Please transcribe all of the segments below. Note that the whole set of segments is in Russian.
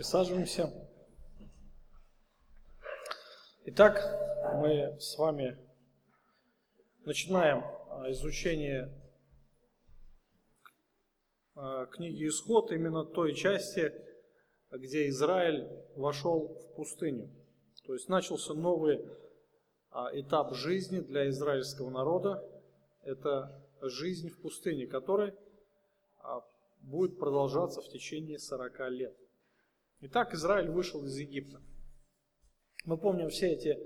Присаживаемся. Итак, мы с вами начинаем а, изучение а, книги Исход, именно той части, где Израиль вошел в пустыню. То есть начался новый а, этап жизни для израильского народа. Это жизнь в пустыне, который будет продолжаться в течение 40 лет. Итак, Израиль вышел из Египта. Мы помним все эти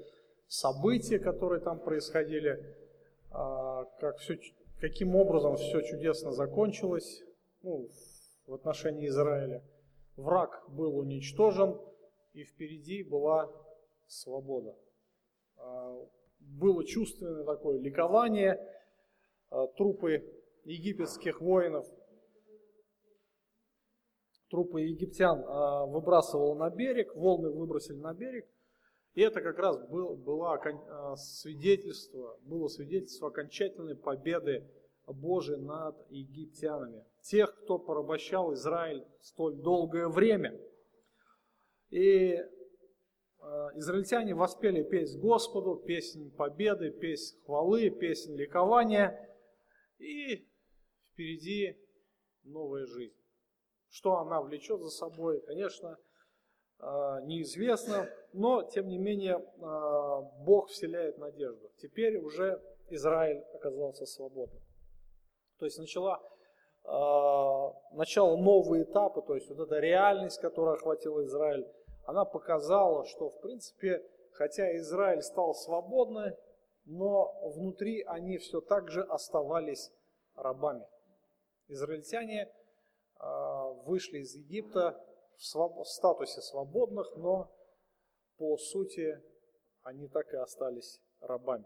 события, которые там происходили, а, как все, каким образом все чудесно закончилось ну, в отношении Израиля. Враг был уничтожен, и впереди была свобода. А, было чувственное такое ликование, а, трупы египетских воинов – трупы египтян а, выбрасывал на берег, волны выбросили на берег. И это как раз был, было а, свидетельство, было свидетельство окончательной победы Божией над египтянами. Тех, кто порабощал Израиль столь долгое время. И а, израильтяне воспели песнь Господу, песнь победы, песнь хвалы, песнь ликования. И впереди новая жизнь. Что она влечет за собой, конечно, а, неизвестно, но тем не менее а, Бог вселяет надежду. Теперь уже Израиль оказался свободным. То есть начала, а, начало нового этапа, то есть вот эта реальность, которая охватила Израиль, она показала, что в принципе, хотя Израиль стал свободным, но внутри они все так же оставались рабами. Израильтяне – вышли из Египта в статусе свободных, но по сути они так и остались рабами.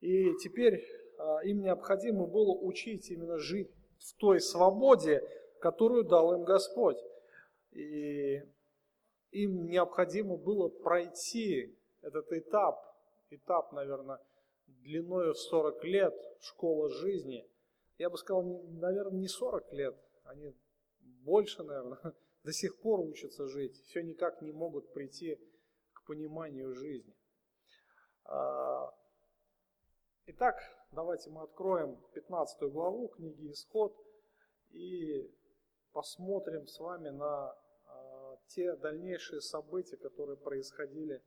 И теперь а, им необходимо было учить именно жить в той свободе, которую дал им Господь. И им необходимо было пройти этот этап, этап, наверное, длиной в 40 лет, школа жизни. Я бы сказал, наверное, не 40 лет, они больше, наверное, до сих пор учатся жить, все никак не могут прийти к пониманию жизни. А, итак, давайте мы откроем 15 главу книги Исход и посмотрим с вами на а, те дальнейшие события, которые происходили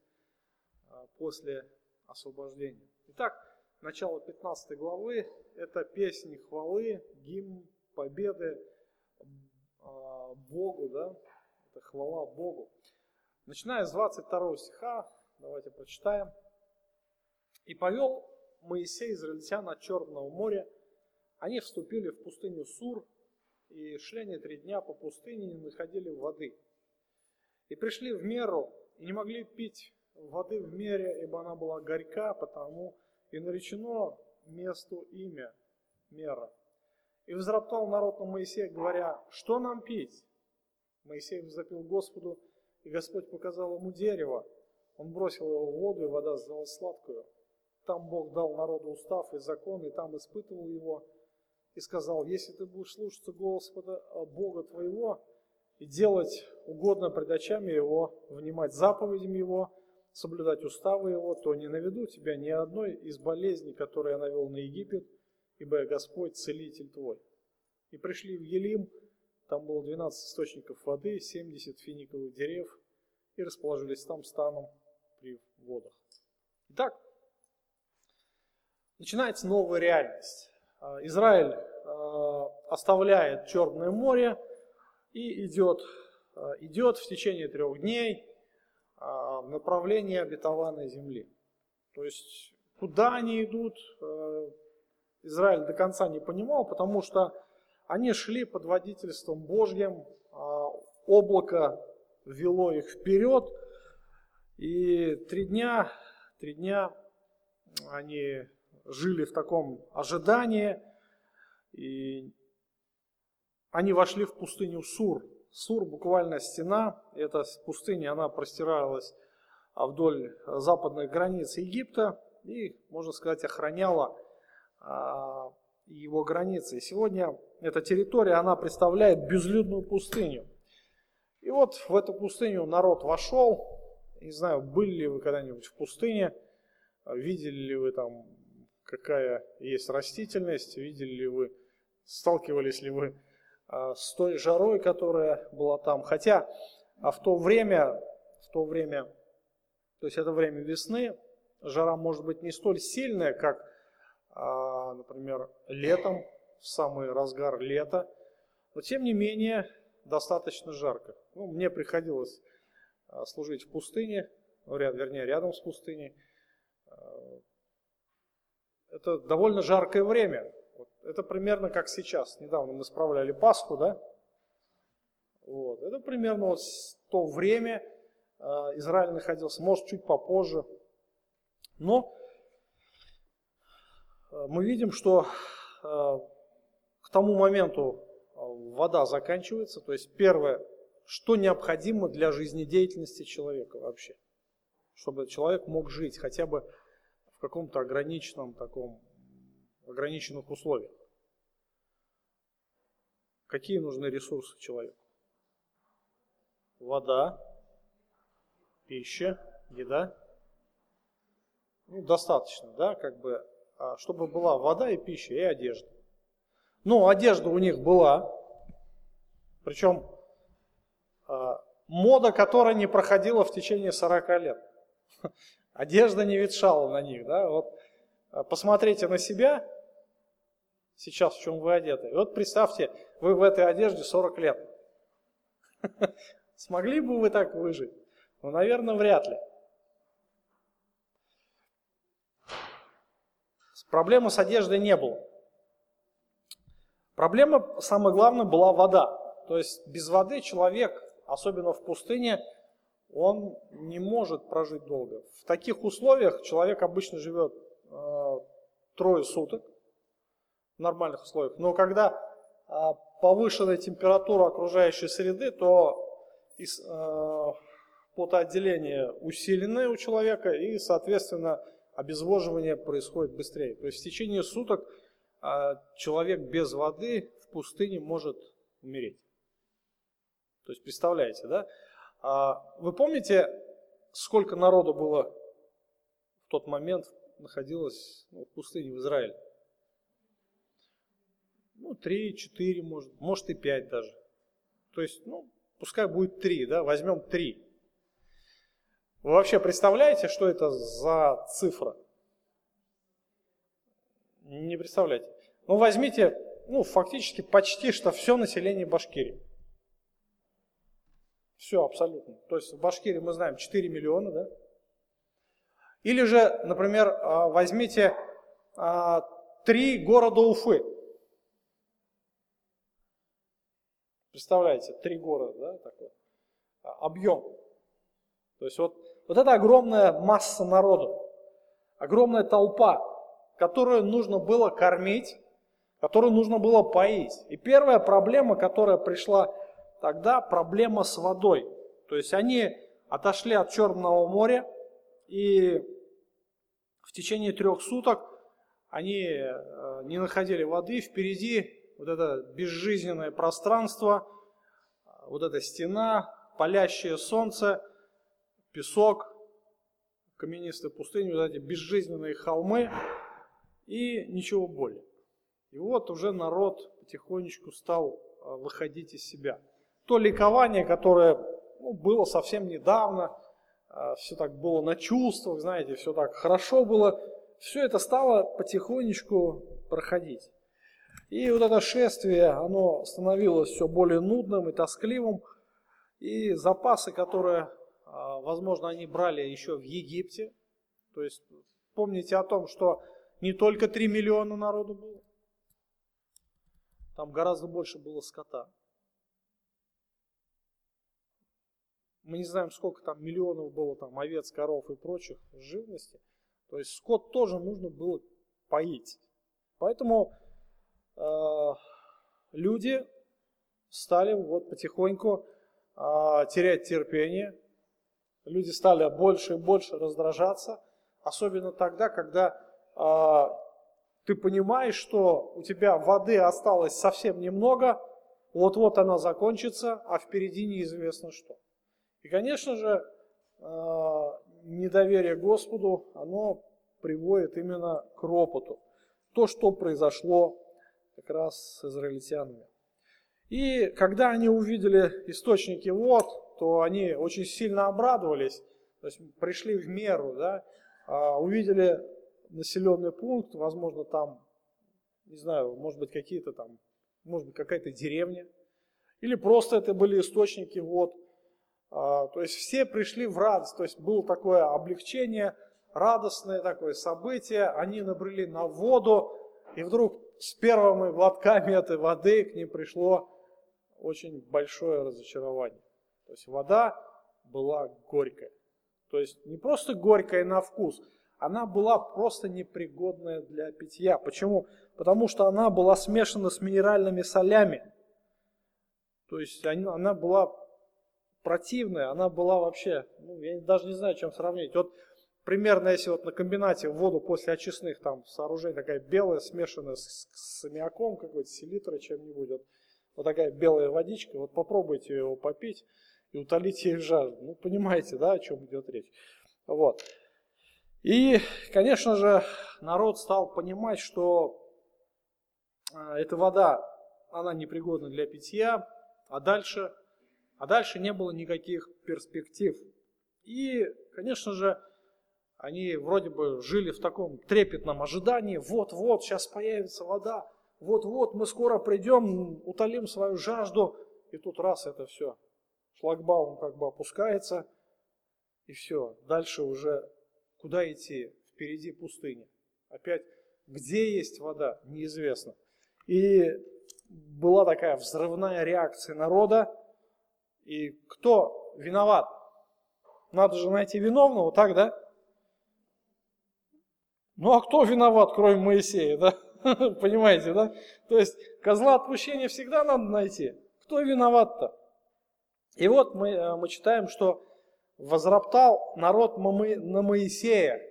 а, после освобождения. Итак, начало 15 главы – это песни хвалы, гимн победы, Богу, да, это хвала Богу. Начиная с 22 стиха, давайте прочитаем. «И повел Моисей израильтян от Черного моря, они вступили в пустыню Сур, и шли они три дня по пустыне, не находили воды. И пришли в меру, и не могли пить воды в мере, ибо она была горька, потому и наречено месту имя мера. И взроптал народ на Моисея, говоря, что нам пить? Моисей возопил Господу, и Господь показал ему дерево. Он бросил его в воду, и вода сделалась сладкую. Там Бог дал народу устав и закон, и там испытывал его, и сказал, если ты будешь слушаться Господа, а, Бога твоего, и делать угодно пред очами Его, внимать заповедям Его, соблюдать уставы Его, то не наведу тебя ни одной из болезней, которые я навел на Египет, ибо Господь, целитель твой. И пришли в Елим, там было 12 источников воды, 70 финиковых дерев, и расположились там станом при водах. Итак, начинается новая реальность. А, Израиль а, оставляет Черное море и идет, а, идет в течение трех дней в направлении обетованной земли. То есть, куда они идут, Израиль до конца не понимал, потому что они шли под водительством Божьим, а, облако вело их вперед, и три дня, три дня они жили в таком ожидании, и они вошли в пустыню Сур. Сур буквально стена, эта пустыня, она простиралась вдоль западных границ Египта и, можно сказать, охраняла а, его границы. И сегодня эта территория, она представляет безлюдную пустыню. И вот в эту пустыню народ вошел. Не знаю, были ли вы когда-нибудь в пустыне, видели ли вы там, какая есть растительность, видели ли вы, сталкивались ли вы а, с той жарой, которая была там. Хотя а в то время, в то время, то есть это время весны, жара может быть не столь сильная, как, а, например, летом, в самый разгар лета, но тем не менее достаточно жарко. Ну, мне приходилось а, служить в пустыне, ну, вернее, рядом с пустыней. А, это довольно жаркое время. Это примерно как сейчас. Недавно мы справляли Пасху, да? Вот. Это примерно вот то время Израиль находился, может, чуть попозже. Но мы видим, что к тому моменту вода заканчивается. То есть первое, что необходимо для жизнедеятельности человека вообще, чтобы человек мог жить хотя бы в каком-то ограниченном таком, ограниченных условиях. Какие нужны ресурсы человеку? Вода, пища, еда. Ну, достаточно, да, как бы, чтобы была вода и пища, и одежда. Ну, одежда у них была, причем а, мода, которая не проходила в течение 40 лет. Одежда не ветшала на них. Да? Вот, а, посмотрите на себя, сейчас в чем вы одеты. И вот представьте, вы в этой одежде 40 лет. Смогли бы вы так выжить? Ну, наверное, вряд ли. Проблемы с одеждой не было. Проблема, самое главное, была вода. То есть без воды человек, особенно в пустыне, он не может прожить долго. В таких условиях человек обычно живет э, трое суток в нормальных условиях. Но когда э, повышенная температура окружающей среды, то из, э, потоотделение усиленное у человека и, соответственно, обезвоживание происходит быстрее. То есть в течение суток э, человек без воды в пустыне может умереть. То есть, представляете, да? А вы помните, сколько народу было в тот момент находилось ну, в пустыне в Израиле? Ну, три, четыре, может, может и пять даже. То есть, ну, пускай будет три, да, возьмем три. Вы вообще представляете, что это за цифра? Не представляете. Ну, возьмите, ну, фактически почти что все население Башкирии. Все абсолютно. То есть в Башкирии мы знаем 4 миллиона, да? Или же, например, а, возьмите а, три города Уфы. Представляете, три города, да, такой объем. То есть вот, вот это огромная масса народу, огромная толпа, которую нужно было кормить, которую нужно было поить. И первая проблема, которая пришла тогда проблема с водой. То есть они отошли от Черного моря, и в течение трех суток они э, не находили воды, впереди вот это безжизненное пространство, вот эта стена, палящее солнце, песок, каменистая пустыня, вот эти безжизненные холмы и ничего более. И вот уже народ потихонечку стал э, выходить из себя то ликование, которое ну, было совсем недавно, а, все так было на чувствах, знаете, все так хорошо было, все это стало потихонечку проходить. И вот это шествие, оно становилось все более нудным и тоскливым, и запасы, которые, а, возможно, они брали еще в Египте, то есть помните о том, что не только 3 миллиона народу было, там гораздо больше было скота. Мы не знаем, сколько там миллионов было там овец, коров и прочих живности. То есть скот тоже нужно было поить. Поэтому э, люди стали вот потихоньку э, терять терпение. Люди стали больше и больше раздражаться. Особенно тогда, когда э, ты понимаешь, что у тебя воды осталось совсем немного, вот-вот она закончится, а впереди неизвестно что. И, конечно же, недоверие Господу, оно приводит именно к ропоту. То, что произошло как раз с израильтянами. И когда они увидели источники вод, то они очень сильно обрадовались, то есть пришли в меру, да, а, увидели населенный пункт, возможно, там, не знаю, может быть, какие-то там, может быть, какая-то деревня, или просто это были источники вод. А, то есть все пришли в радость, то есть было такое облегчение, радостное такое событие, они набрели на воду, и вдруг с первыми глотками этой воды к ним пришло очень большое разочарование. То есть вода была горькая. То есть не просто горькая на вкус, она была просто непригодная для питья. Почему? Потому что она была смешана с минеральными солями. То есть она была противная, она была вообще, ну, я даже не знаю, чем сравнить. Вот примерно если вот на комбинате воду после очистных там сооружений такая белая, смешанная с, с аммиаком какой-то, селитрой чем-нибудь, вот, вот такая белая водичка, вот попробуйте его попить и утолить ей жажду. Ну, понимаете, да, о чем идет речь. Вот. И, конечно же, народ стал понимать, что а, эта вода, она непригодна для питья, а дальше, а дальше не было никаких перспектив. И, конечно же, они вроде бы жили в таком трепетном ожидании, вот-вот, сейчас появится вода, вот-вот, мы скоро придем, утолим свою жажду, и тут раз это все, шлагбаум как бы опускается, и все, дальше уже куда идти, впереди пустыня. Опять, где есть вода, неизвестно. И была такая взрывная реакция народа, и кто виноват? Надо же найти виновного, так, да? Ну а кто виноват, кроме Моисея, да? Понимаете, да? То есть козла отпущения всегда надо найти. Кто виноват-то? И вот мы, э, мы читаем, что возроптал народ на Моисея.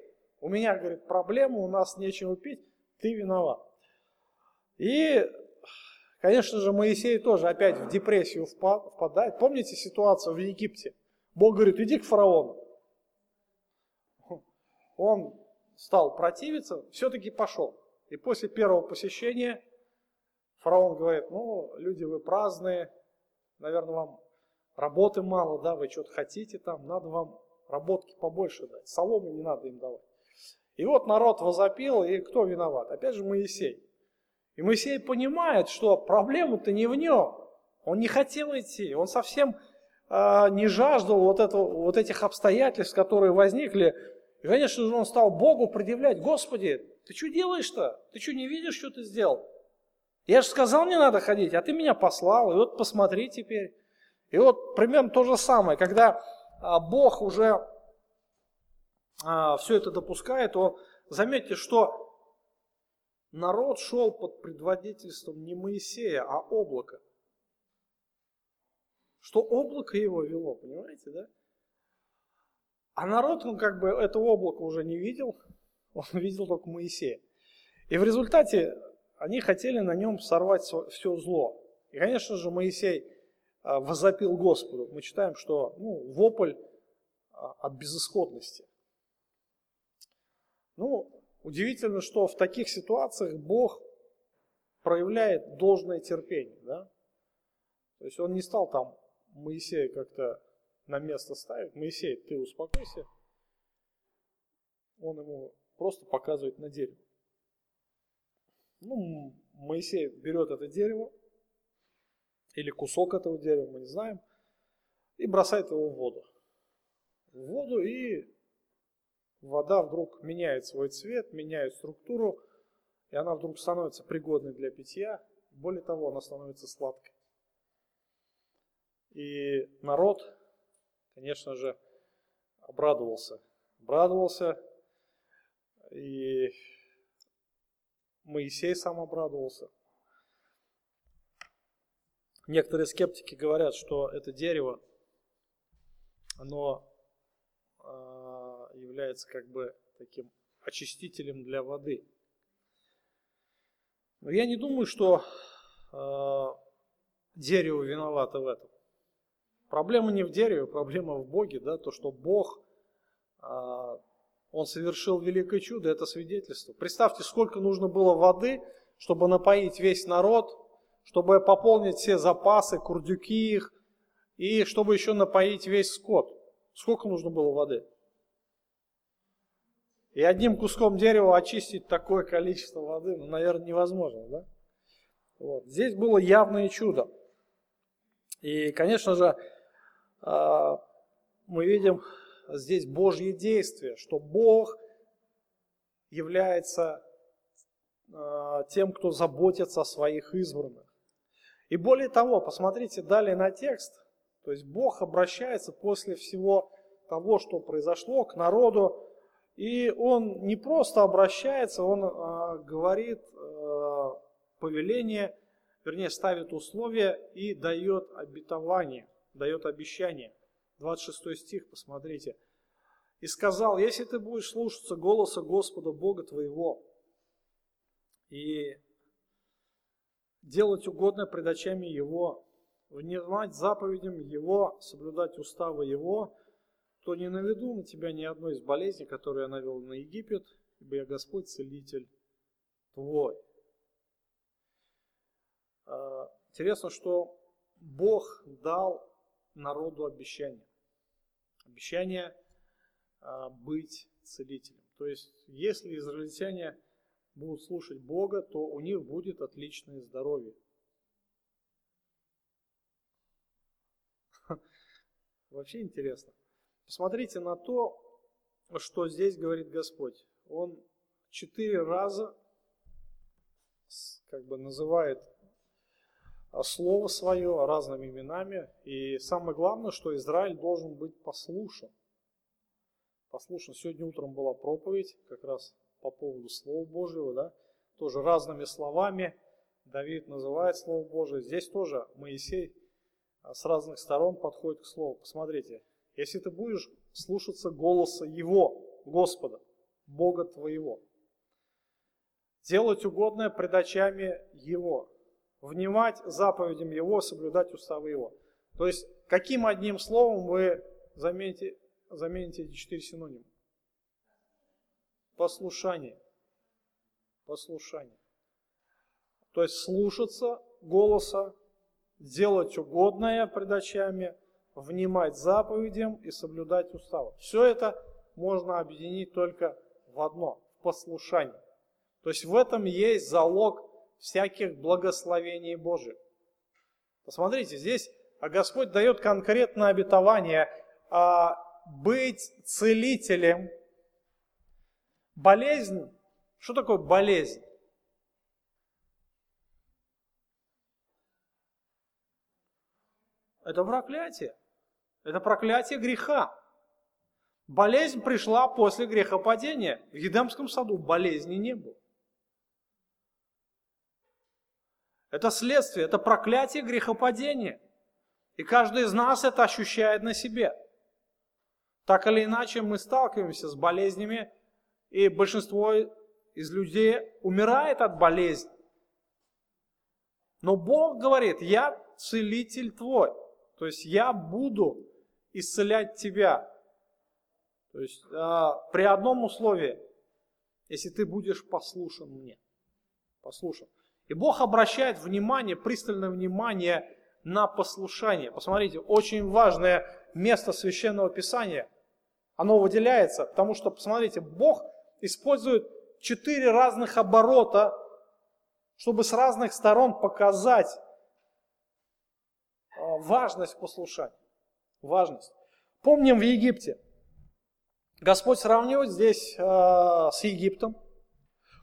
У меня, говорит, проблема, у нас нечего пить, ты виноват. И, конечно же, Моисей тоже опять в депрессию впадает. Помните ситуацию в Египте? Бог говорит, иди к фараону. Он стал противиться, все-таки пошел. И после первого посещения фараон говорит, ну, люди вы праздные, наверное, вам работы мало, да, вы что-то хотите там, надо вам работки побольше дать, соломы не надо им давать. И вот народ возопил, и кто виноват? Опять же Моисей. И Моисей понимает, что проблема-то не в нем. Он не хотел идти, он совсем э, не жаждал вот, этого, вот этих обстоятельств, которые возникли и, конечно же, он стал Богу предъявлять, Господи, ты что делаешь-то? Ты что, не видишь, что ты сделал? Я же сказал, не надо ходить, а ты меня послал, и вот посмотри теперь. И вот примерно то же самое, когда а, Бог уже а, все это допускает, то заметьте, что народ шел под предводительством не Моисея, а облака. Что облако его вело, понимаете, да? А народ, он как бы это облако уже не видел, он видел только Моисея. И в результате они хотели на нем сорвать все зло. И, конечно же, Моисей возопил Господу. Мы читаем, что ну, вопль а, от безысходности. Ну, удивительно, что в таких ситуациях Бог проявляет должное терпение. Да? То есть он не стал там Моисея как-то на место ставит. Моисей, ты успокойся. Он ему просто показывает на дерево. Ну, Моисей берет это дерево, или кусок этого дерева, мы не знаем, и бросает его в воду. В воду, и вода вдруг меняет свой цвет, меняет структуру, и она вдруг становится пригодной для питья. Более того, она становится сладкой. И народ конечно же, обрадовался. Обрадовался, и Моисей сам обрадовался. Некоторые скептики говорят, что это дерево, оно а, является как бы таким очистителем для воды. Но я не думаю, что э, дерево виновато в этом. Проблема не в дереве, проблема в Боге, да, то, что Бог, а, Он совершил великое чудо, это свидетельство. Представьте, сколько нужно было воды, чтобы напоить весь народ, чтобы пополнить все запасы, курдюки их, и чтобы еще напоить весь скот. Сколько нужно было воды? И одним куском дерева очистить такое количество воды, ну, наверное, невозможно, да? Вот. Здесь было явное чудо. И, конечно же, а, мы видим здесь Божье действие, что Бог является а, тем, кто заботится о своих избранных. И более того, посмотрите далее на текст, то есть Бог обращается после всего того, что произошло, к народу, и Он не просто обращается, Он а, говорит а, повеление, вернее, ставит условия и дает обетование, дает обещание. 26 стих, посмотрите. «И сказал, если ты будешь слушаться голоса Господа Бога твоего и делать угодно пред очами Его, внимать заповедям Его, соблюдать уставы Его, то не наведу на тебя ни одной из болезней, которые я навел на Египет, ибо я Господь, целитель твой. А, интересно, что Бог дал народу обещание. Обещание а, быть целителем. То есть, если израильтяне будут слушать Бога, то у них будет отличное здоровье. Вообще интересно. Посмотрите на то, что здесь говорит Господь. Он четыре раза как бы называет а, слово свое разными именами. И самое главное, что Израиль должен быть послушен. Послушан. Сегодня утром была проповедь как раз по поводу Слова Божьего, да, тоже разными словами Давид называет Слово Божие. Здесь тоже Моисей а, с разных сторон подходит к Слову. Посмотрите, если ты будешь слушаться голоса Его, Господа, Бога твоего, делать угодное пред очами Его, внимать заповедям Его, соблюдать уставы Его. То есть, каким одним словом вы замените, замените эти четыре синонима? Послушание. Послушание. То есть слушаться голоса, делать угодное пред очами, внимать заповедям и соблюдать уставы. Все это можно объединить только в одно, в послушании. То есть в этом есть залог всяких благословений Божьих. Посмотрите, здесь Господь дает конкретное обетование а, быть целителем. Болезнь. Что такое болезнь? Это проклятие. Это проклятие греха. Болезнь пришла после грехопадения. В Едемском саду болезни не было. Это следствие, это проклятие грехопадения. И каждый из нас это ощущает на себе. Так или иначе мы сталкиваемся с болезнями, и большинство из людей умирает от болезни. Но Бог говорит, я целитель твой. То есть я буду исцелять тебя. То есть а, при одном условии, если ты будешь послушан мне. Послушан. И Бог обращает внимание, пристальное внимание на послушание. Посмотрите, очень важное место священного писания. Оно выделяется, потому что, посмотрите, Бог использует четыре разных оборота, чтобы с разных сторон показать а, важность послушания важность. Помним в Египте. Господь сравнивает здесь э, с Египтом,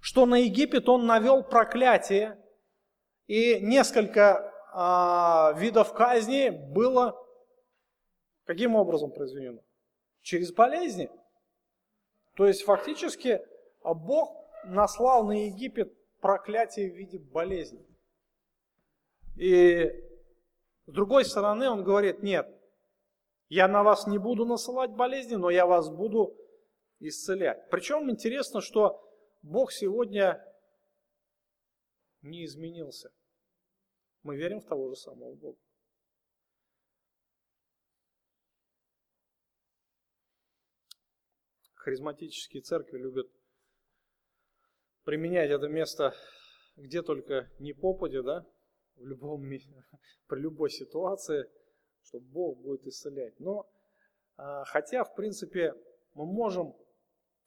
что на Египет он навел проклятие, и несколько э, видов казни было каким образом произведено? Через болезни. То есть фактически Бог наслал на Египет проклятие в виде болезни. И с другой стороны он говорит, нет, я на вас не буду насылать болезни, но я вас буду исцелять. Причем интересно, что Бог сегодня не изменился. Мы верим в того же самого Бога. Харизматические церкви любят применять это место где только не попади, да, в любом, при любой ситуации, что Бог будет исцелять. Но, а, хотя, в принципе, мы можем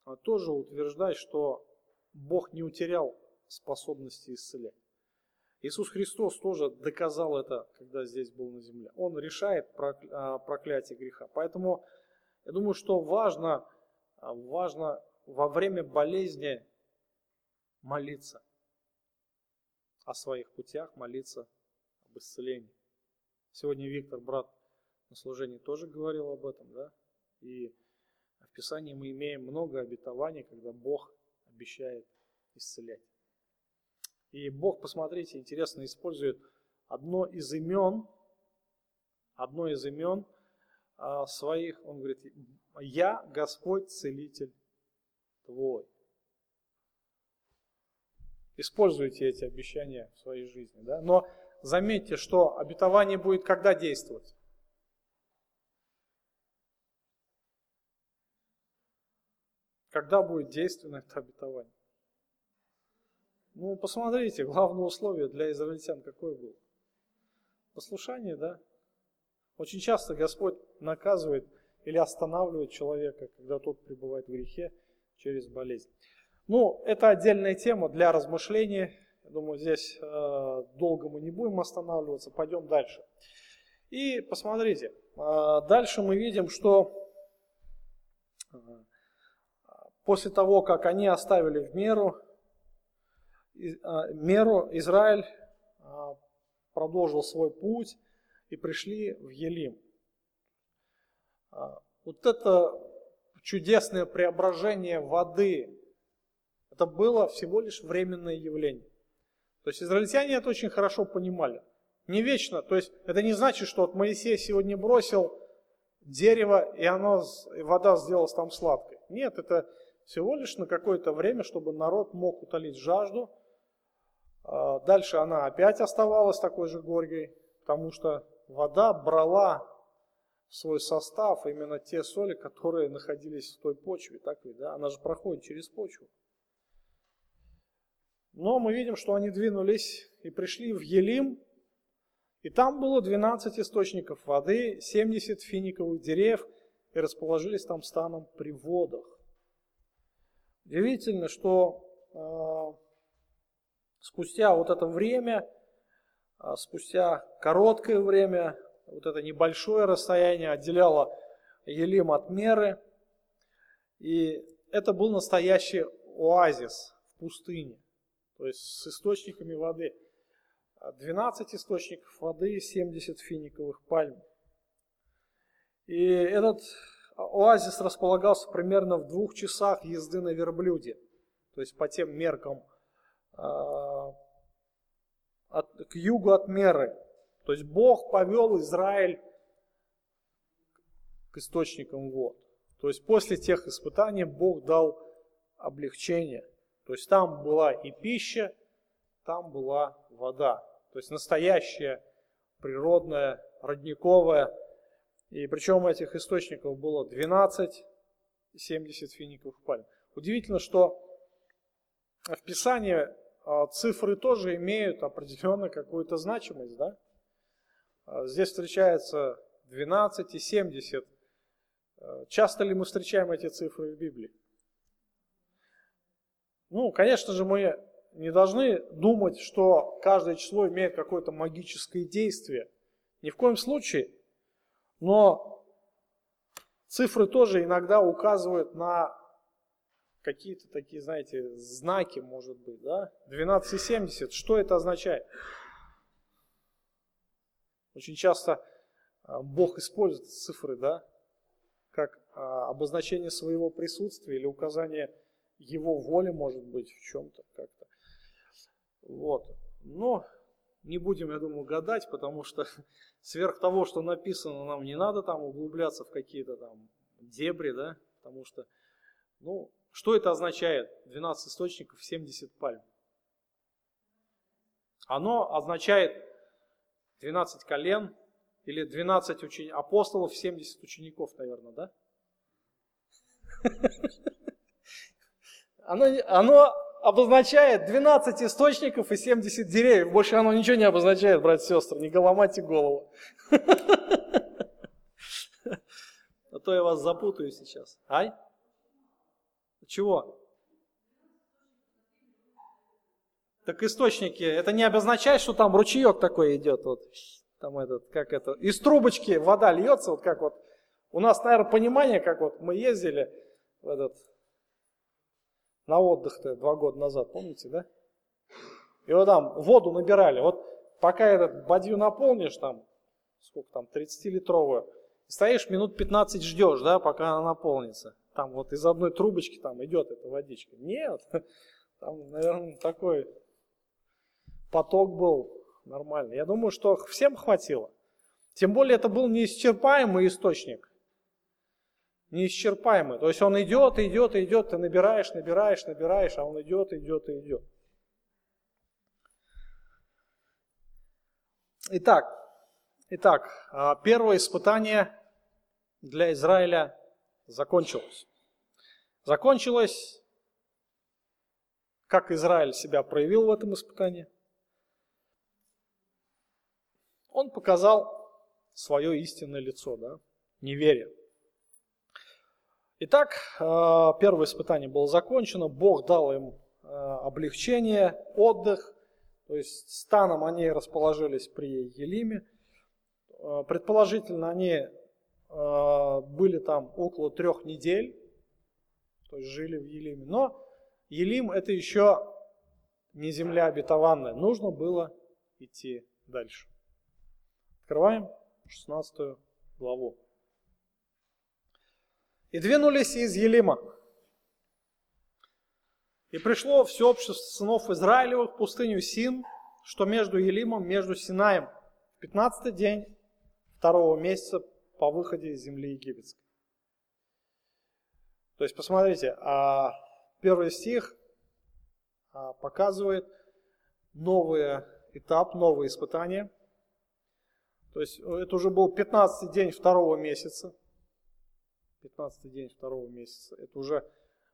а, тоже утверждать, что Бог не утерял способности исцелять. Иисус Христос тоже доказал это, когда здесь был на земле. Он решает а, проклятие греха. Поэтому я думаю, что важно, важно во время болезни молиться о своих путях, молиться об исцелении. Сегодня Виктор, брат на служении, тоже говорил об этом, да? И в Писании мы имеем много обетований, когда Бог обещает исцелять. И Бог, посмотрите, интересно использует одно из имен, одно из имен а, своих, он говорит, я Господь Целитель твой. Используйте эти обещания в своей жизни. Да? Но заметьте, что обетование будет когда действовать? Когда будет действенно это обетование? Ну, посмотрите, главное условие для израильтян какое было? Послушание, да? Очень часто Господь наказывает или останавливает человека, когда тот пребывает в грехе через болезнь. Ну, это отдельная тема для размышления. Я думаю, здесь э, долго мы не будем останавливаться, пойдем дальше. И посмотрите, э, дальше мы видим, что э, после того, как они оставили в меру, э, меру Израиль э, продолжил свой путь и пришли в Елим. Э, вот это чудесное преображение воды это было всего лишь временное явление. То есть израильтяне это очень хорошо понимали. Не вечно. То есть это не значит, что вот Моисей сегодня бросил дерево, и оно, вода сделалась там сладкой. Нет, это всего лишь на какое-то время, чтобы народ мог утолить жажду. А, дальше она опять оставалась такой же горькой, потому что вода брала в свой состав именно те соли, которые находились в той почве. Так ведь, да? Она же проходит через почву. Но мы видим, что они двинулись и пришли в Елим, и там было 12 источников воды, 70 финиковых деревьев, и расположились там станом при водах. Удивительно, что э, спустя вот это время, э, спустя короткое время, вот это небольшое расстояние отделяло Елим от Меры, и это был настоящий оазис в пустыне то есть с источниками воды. 12 источников воды, 70 финиковых пальм. И этот оазис располагался примерно в двух часах езды на верблюде. То есть по тем меркам а, от, к югу от Меры. То есть Бог повел Израиль к источникам вод. То есть после тех испытаний Бог дал облегчение. То есть там была и пища, там была вода. То есть настоящая, природная, родниковая. И причем этих источников было 12, 70 финиковых пальм. Удивительно, что в Писании а, цифры тоже имеют определенно какую-то значимость. Да? А, здесь встречается 12 и 70. А, часто ли мы встречаем эти цифры в Библии? Ну, конечно же, мы не должны думать, что каждое число имеет какое-то магическое действие. Ни в коем случае. Но цифры тоже иногда указывают на какие-то такие, знаете, знаки, может быть, да? 12,70, что это означает? Очень часто а, Бог использует цифры, да, как а, обозначение своего присутствия или указание его воля может быть в чем-то как-то. Вот. Но не будем, я думаю, гадать, потому что сверх того, что написано, нам не надо там углубляться в какие-то там дебри, да, потому что, ну, что это означает? 12 источников, 70 пальм. Оно означает 12 колен или 12 учени... апостолов, 70 учеников, наверное, да? Оно, оно обозначает 12 источников и 70 деревьев. Больше оно ничего не обозначает, братья и сестры. Не голомайте голову. А то я вас запутаю сейчас. Ай? Чего? Так источники, это не обозначает, что там ручеек такой идет. Вот, там этот, как это, из трубочки вода льется, вот как вот. У нас, наверное, понимание, как вот мы ездили в этот, на отдых-то два года назад, помните, да? И вот там воду набирали. Вот пока этот бадью наполнишь, там, сколько там, 30-литровую, стоишь минут 15 ждешь, да, пока она наполнится. Там вот из одной трубочки там идет эта водичка. Нет, там, наверное, такой поток был нормальный. Я думаю, что всем хватило. Тем более это был неисчерпаемый источник. Неисчерпаемый. То есть он идет, идет, идет, ты набираешь, набираешь, набираешь, а он идет, идет и идет. Итак, итак, а, первое испытание для Израиля закончилось. Закончилось, как Израиль себя проявил в этом испытании – он показал свое истинное лицо, да, неверие. Итак, э, первое испытание было закончено, Бог дал им э, облегчение, отдых, то есть станом они расположились при Елиме. Э, предположительно, они были там около трех недель, то есть жили в Елиме. Но Елим это еще не земля обетованная, нужно было идти дальше. Открываем 16 главу. «И двинулись из Елима, и пришло все общество сынов Израилевых в пустыню Син, что между Елимом, между Синаем, в 15 день второго месяца по выходе из земли египетской». То есть, посмотрите, а первый стих а, показывает новый этап, новые испытания – то есть э, это уже был 15 день второго месяца. 15 день второго месяца. Это уже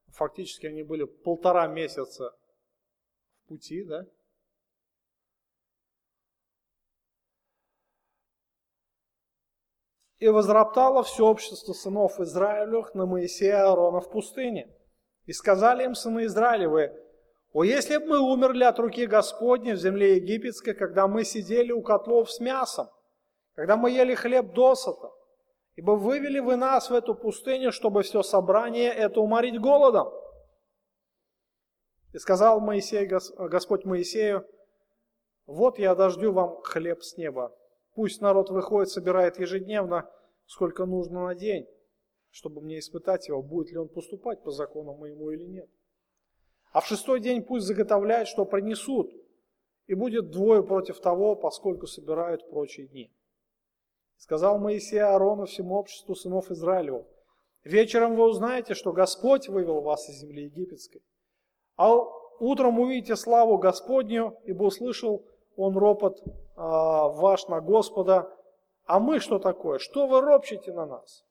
фактически они были полтора месяца в пути, да? И возроптало все общество сынов Израилевых на Моисея Аарона в пустыне. И сказали им сыны Израилевы, «О, если бы мы умерли от руки Господней в земле египетской, когда мы сидели у котлов с мясом, когда мы ели хлеб досыта, ибо вывели вы нас в эту пустыню, чтобы все собрание это уморить голодом. И сказал Моисей, Господь Моисею, вот я дождю вам хлеб с неба. Пусть народ выходит, собирает ежедневно, сколько нужно на день, чтобы мне испытать его, будет ли он поступать по закону моему или нет. А в шестой день пусть заготовляют, что принесут, и будет двое против того, поскольку собирают прочие дни. Сказал Моисей Аарону всему обществу сынов Израилеву, вечером вы узнаете, что Господь вывел вас из земли египетской. А утром увидите славу Господню, ибо услышал он ропот а, ваш на Господа. А мы что такое? Что вы ропчете на нас?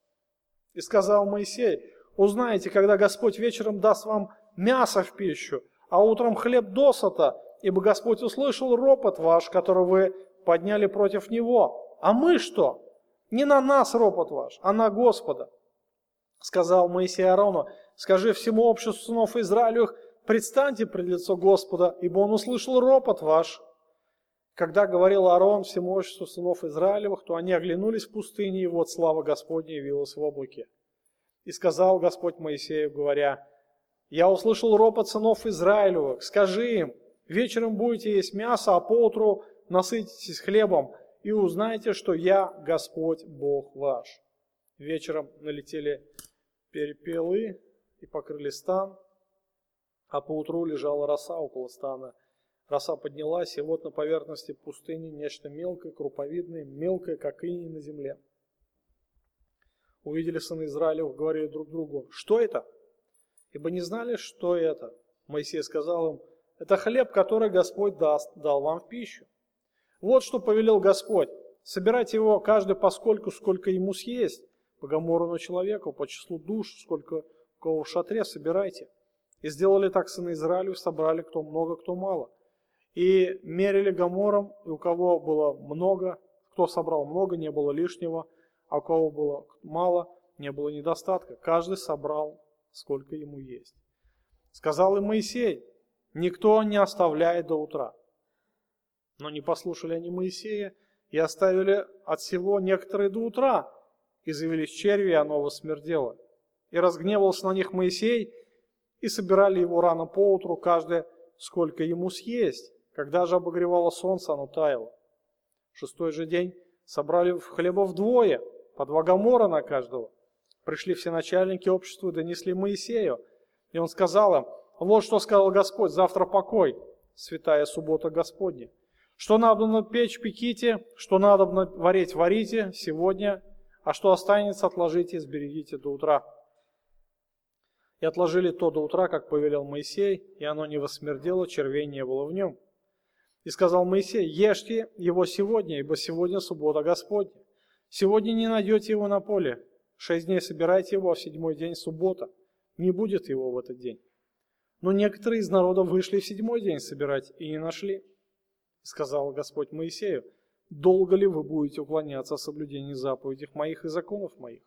И сказал Моисей, узнаете, когда Господь вечером даст вам мясо в пищу, а утром хлеб досыта, ибо Господь услышал ропот ваш, который вы подняли против Него. А мы что? Не на нас ропот ваш, а на Господа. Сказал Моисей Аарону, скажи всему обществу сынов Израилевых, предстаньте пред лицо Господа, ибо он услышал ропот ваш. Когда говорил Аарон всему обществу сынов Израилевых, то они оглянулись в пустыне, и вот слава Господня явилась в облаке. И сказал Господь Моисею, говоря, «Я услышал ропот сынов Израилевых, скажи им, вечером будете есть мясо, а поутру насытитесь хлебом, и узнаете, что я Господь Бог ваш. Вечером налетели перепелы и покрыли стан, а поутру лежала роса около стана. Роса поднялась, и вот на поверхности пустыни нечто мелкое, круповидное, мелкое, как иней на земле. Увидели сыны Израилев, говорили друг другу, что это? Ибо не знали, что это. Моисей сказал им, это хлеб, который Господь даст, дал вам в пищу. Вот что повелел Господь. Собирать его каждый поскольку, сколько ему съесть, по гоморну человеку, по числу душ, сколько у кого в шатре, собирайте. И сделали так сыны Израилю, собрали кто много, кто мало. И мерили гомором, и у кого было много, кто собрал много, не было лишнего, а у кого было мало, не было недостатка. Каждый собрал, сколько ему есть. Сказал им Моисей, никто не оставляет до утра. Но не послушали они Моисея и оставили от всего некоторые до утра, и завелись черви, и оно восмердело. И разгневался на них Моисей, и собирали его рано поутру, каждый сколько ему съесть. Когда же обогревало солнце, оно таяло. Шестой же день собрали хлеба вдвое, по два гамора на каждого. Пришли все начальники общества и донесли Моисею. И он сказал им, вот что сказал Господь, завтра покой, святая суббота Господня. Что надо печь, пеките, что надо варить, варите сегодня, а что останется, отложите, сберегите до утра. И отложили то до утра, как повелел Моисей, и оно не восмердело, червей не было в нем. И сказал Моисей, ешьте его сегодня, ибо сегодня суббота Господня. Сегодня не найдете его на поле. Шесть дней собирайте его, а в седьмой день суббота. Не будет его в этот день. Но некоторые из народа вышли в седьмой день собирать и не нашли сказал Господь Моисею, долго ли вы будете уклоняться от соблюдения заповедей моих и законов моих?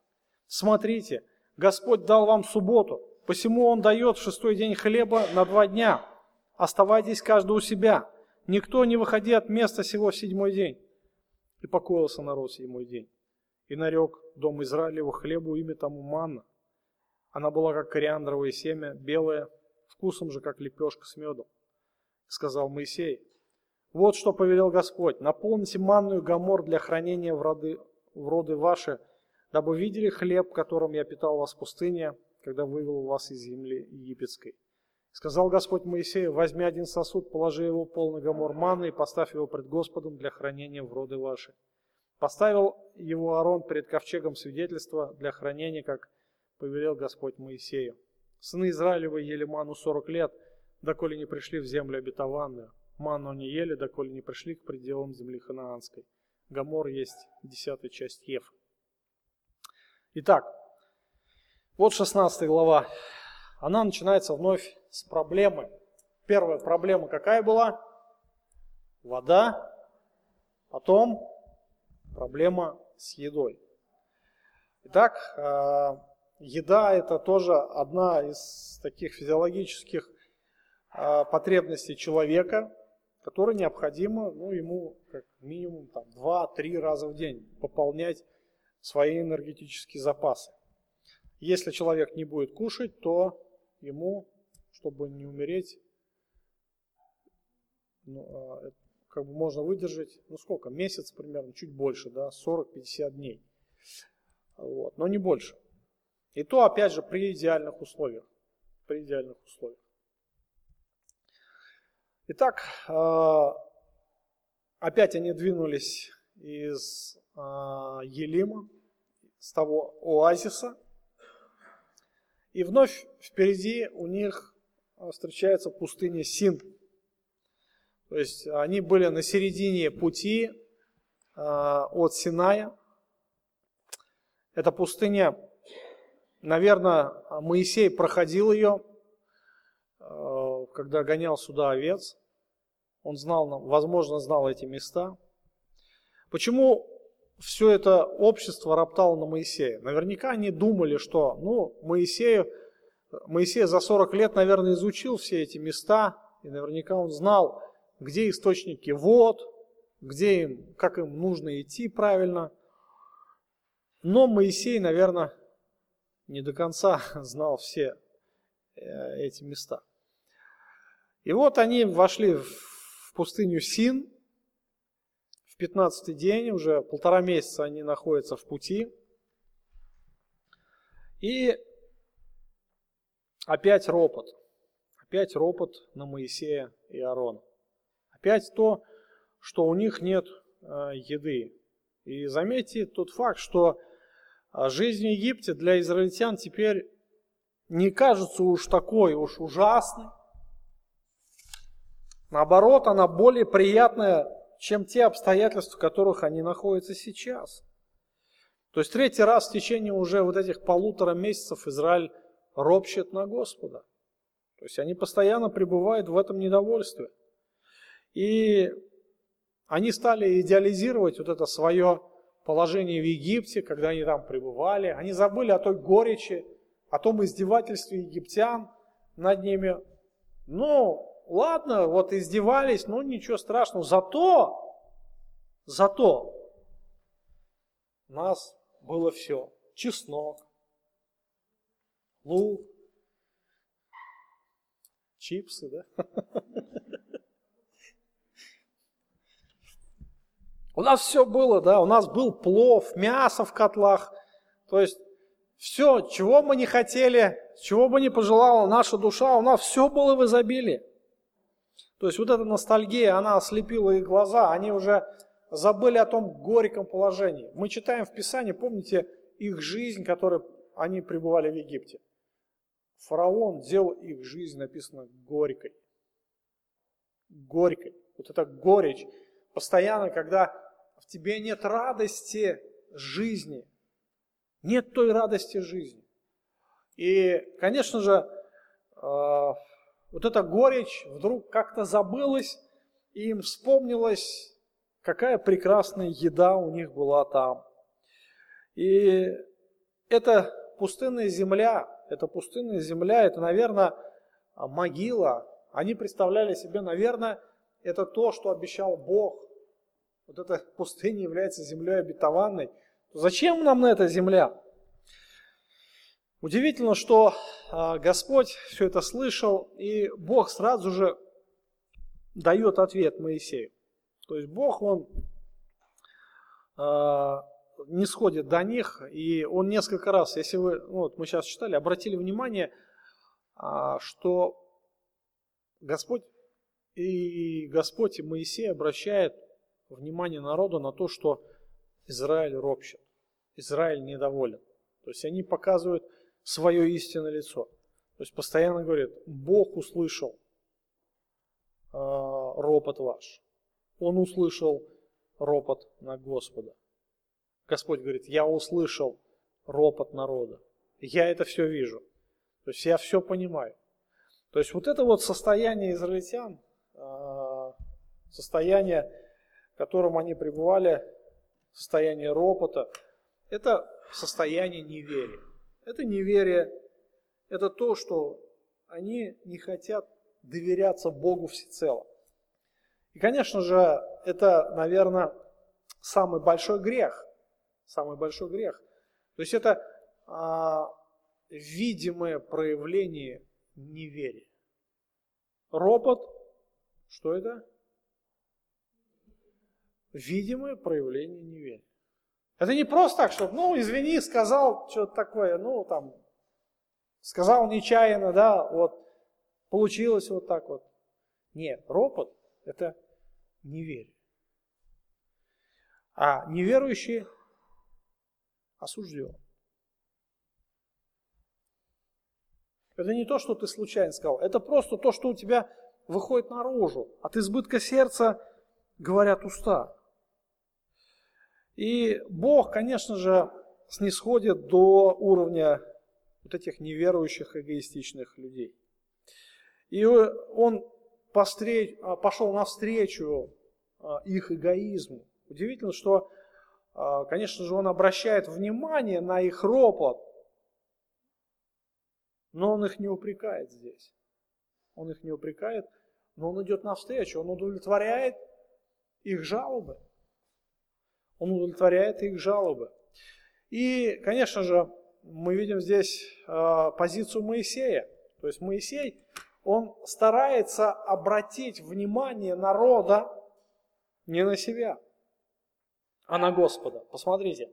Смотрите, Господь дал вам субботу, посему Он дает в шестой день хлеба на два дня. Оставайтесь каждый у себя. Никто не выходи от места сего в седьмой день. И покоился народ седьмой день. И нарек дом Израилева хлебу имя тому манна. Она была как кориандровое семя, белая, вкусом же, как лепешка с медом. Сказал Моисей, вот что повелел Господь. Наполните манную гамор для хранения в роды, в роды ваши, дабы видели хлеб, которым я питал вас в пустыне, когда вывел вас из земли египетской. Сказал Господь Моисею, возьми один сосуд, положи его полный гамор маны и поставь его пред Господом для хранения в роды ваши. Поставил его Аарон перед ковчегом свидетельства для хранения, как повелел Господь Моисею. Сыны Израилевы ели ману сорок лет, доколе не пришли в землю обетованную. Ману не ели, доколе не пришли к пределам земли ханаанской. Гамор есть десятая часть ефы. Итак, вот 16 глава. Она начинается вновь с проблемы. Первая проблема какая была? Вода. Потом проблема с едой. Итак, э, еда это тоже одна из таких физиологических э, потребностей человека который необходимо ну, ему как минимум там, 2-3 раза в день пополнять свои энергетические запасы. Если человек не будет кушать, то ему, чтобы не умереть, ну, а, как бы можно выдержать, ну сколько, месяц примерно, чуть больше, да, 40-50 дней. Вот, но не больше. И то, опять же, при идеальных условиях. При идеальных условиях. Итак, а, опять они двинулись из а, Елима, с того оазиса. И вновь впереди у них встречается пустыня Син. То есть они были на середине пути а, от Синая. Эта пустыня, наверное, Моисей проходил ее, когда гонял сюда овец. Он знал, возможно, знал эти места. Почему все это общество роптало на Моисея? Наверняка они думали, что ну, Моисею, Моисей за 40 лет, наверное, изучил все эти места, и наверняка он знал, где источники вод, где им, как им нужно идти правильно. Но Моисей, наверное, не до конца знал все э, эти места. И вот они вошли в в пустыню Син. В 15 день, уже полтора месяца они находятся в пути. И опять ропот. Опять ропот на Моисея и Аарона. Опять то, что у них нет э, еды. И заметьте тот факт, что э, жизнь в Египте для израильтян теперь не кажется уж такой уж ужасной, Наоборот, она более приятная, чем те обстоятельства, в которых они находятся сейчас. То есть третий раз в течение уже вот этих полутора месяцев Израиль ропщет на Господа. То есть они постоянно пребывают в этом недовольстве. И они стали идеализировать вот это свое положение в Египте, когда они там пребывали. Они забыли о той горечи, о том издевательстве египтян над ними. Ну, ладно, вот издевались, ну ничего страшного. Зато, зато у нас было все. Чеснок, лук, чипсы, да? У нас все было, да, у нас был плов, мясо в котлах. То есть все, чего мы не хотели, чего бы не пожелала наша душа, у нас все было в изобилии. То есть вот эта ностальгия, она ослепила их глаза, они уже забыли о том горьком положении. Мы читаем в Писании, помните, их жизнь, которой они пребывали в Египте. Фараон делал их жизнь, написано, горькой. Горькой. Вот это горечь. Постоянно, когда в тебе нет радости жизни, нет той радости жизни. И, конечно же, э, вот эта горечь вдруг как-то забылась, и им вспомнилось, какая прекрасная еда у них была там. И эта пустынная земля, эта пустынная земля, это, наверное, могила. Они представляли себе, наверное, это то, что обещал Бог. Вот эта пустыня является землей обетованной. Зачем нам на эта земля? Удивительно, что а, Господь все это слышал, и Бог сразу же дает ответ Моисею. То есть Бог, Он а, не сходит до них, и Он несколько раз, если вы, ну, вот мы сейчас читали, обратили внимание, а, что Господь и Господь и Моисей обращает внимание народа на то, что Израиль ропщет, Израиль недоволен. То есть они показывают свое истинное лицо. То есть постоянно говорит, Бог услышал э, ропот ваш. Он услышал ропот на Господа. Господь говорит, я услышал ропот народа. Я это все вижу. То есть я все понимаю. То есть вот это вот состояние израильтян, э, состояние, в котором они пребывали, состояние ропота, это состояние неверия. Это неверие, это то, что они не хотят доверяться Богу всецело. И, конечно же, это, наверное, самый большой грех. Самый большой грех. То есть это а, видимое проявление неверия. Ропот, что это? Видимое проявление неверия. Это не просто так, что, ну, извини, сказал что-то такое, ну, там, сказал нечаянно, да, вот, получилось вот так вот. Нет, ропот – это неверие. А неверующий осужден. Это не то, что ты случайно сказал, это просто то, что у тебя выходит наружу. От избытка сердца говорят уста. И Бог, конечно же, снисходит до уровня вот этих неверующих, эгоистичных людей. И он а, пошел навстречу а, их эгоизму. Удивительно, что, а, конечно же, он обращает внимание на их ропот, но он их не упрекает здесь. Он их не упрекает, но он идет навстречу, он удовлетворяет их жалобы. Он удовлетворяет их жалобы. И, конечно же, мы видим здесь э, позицию Моисея. То есть Моисей, он старается обратить внимание народа не на себя, а на Господа. Посмотрите.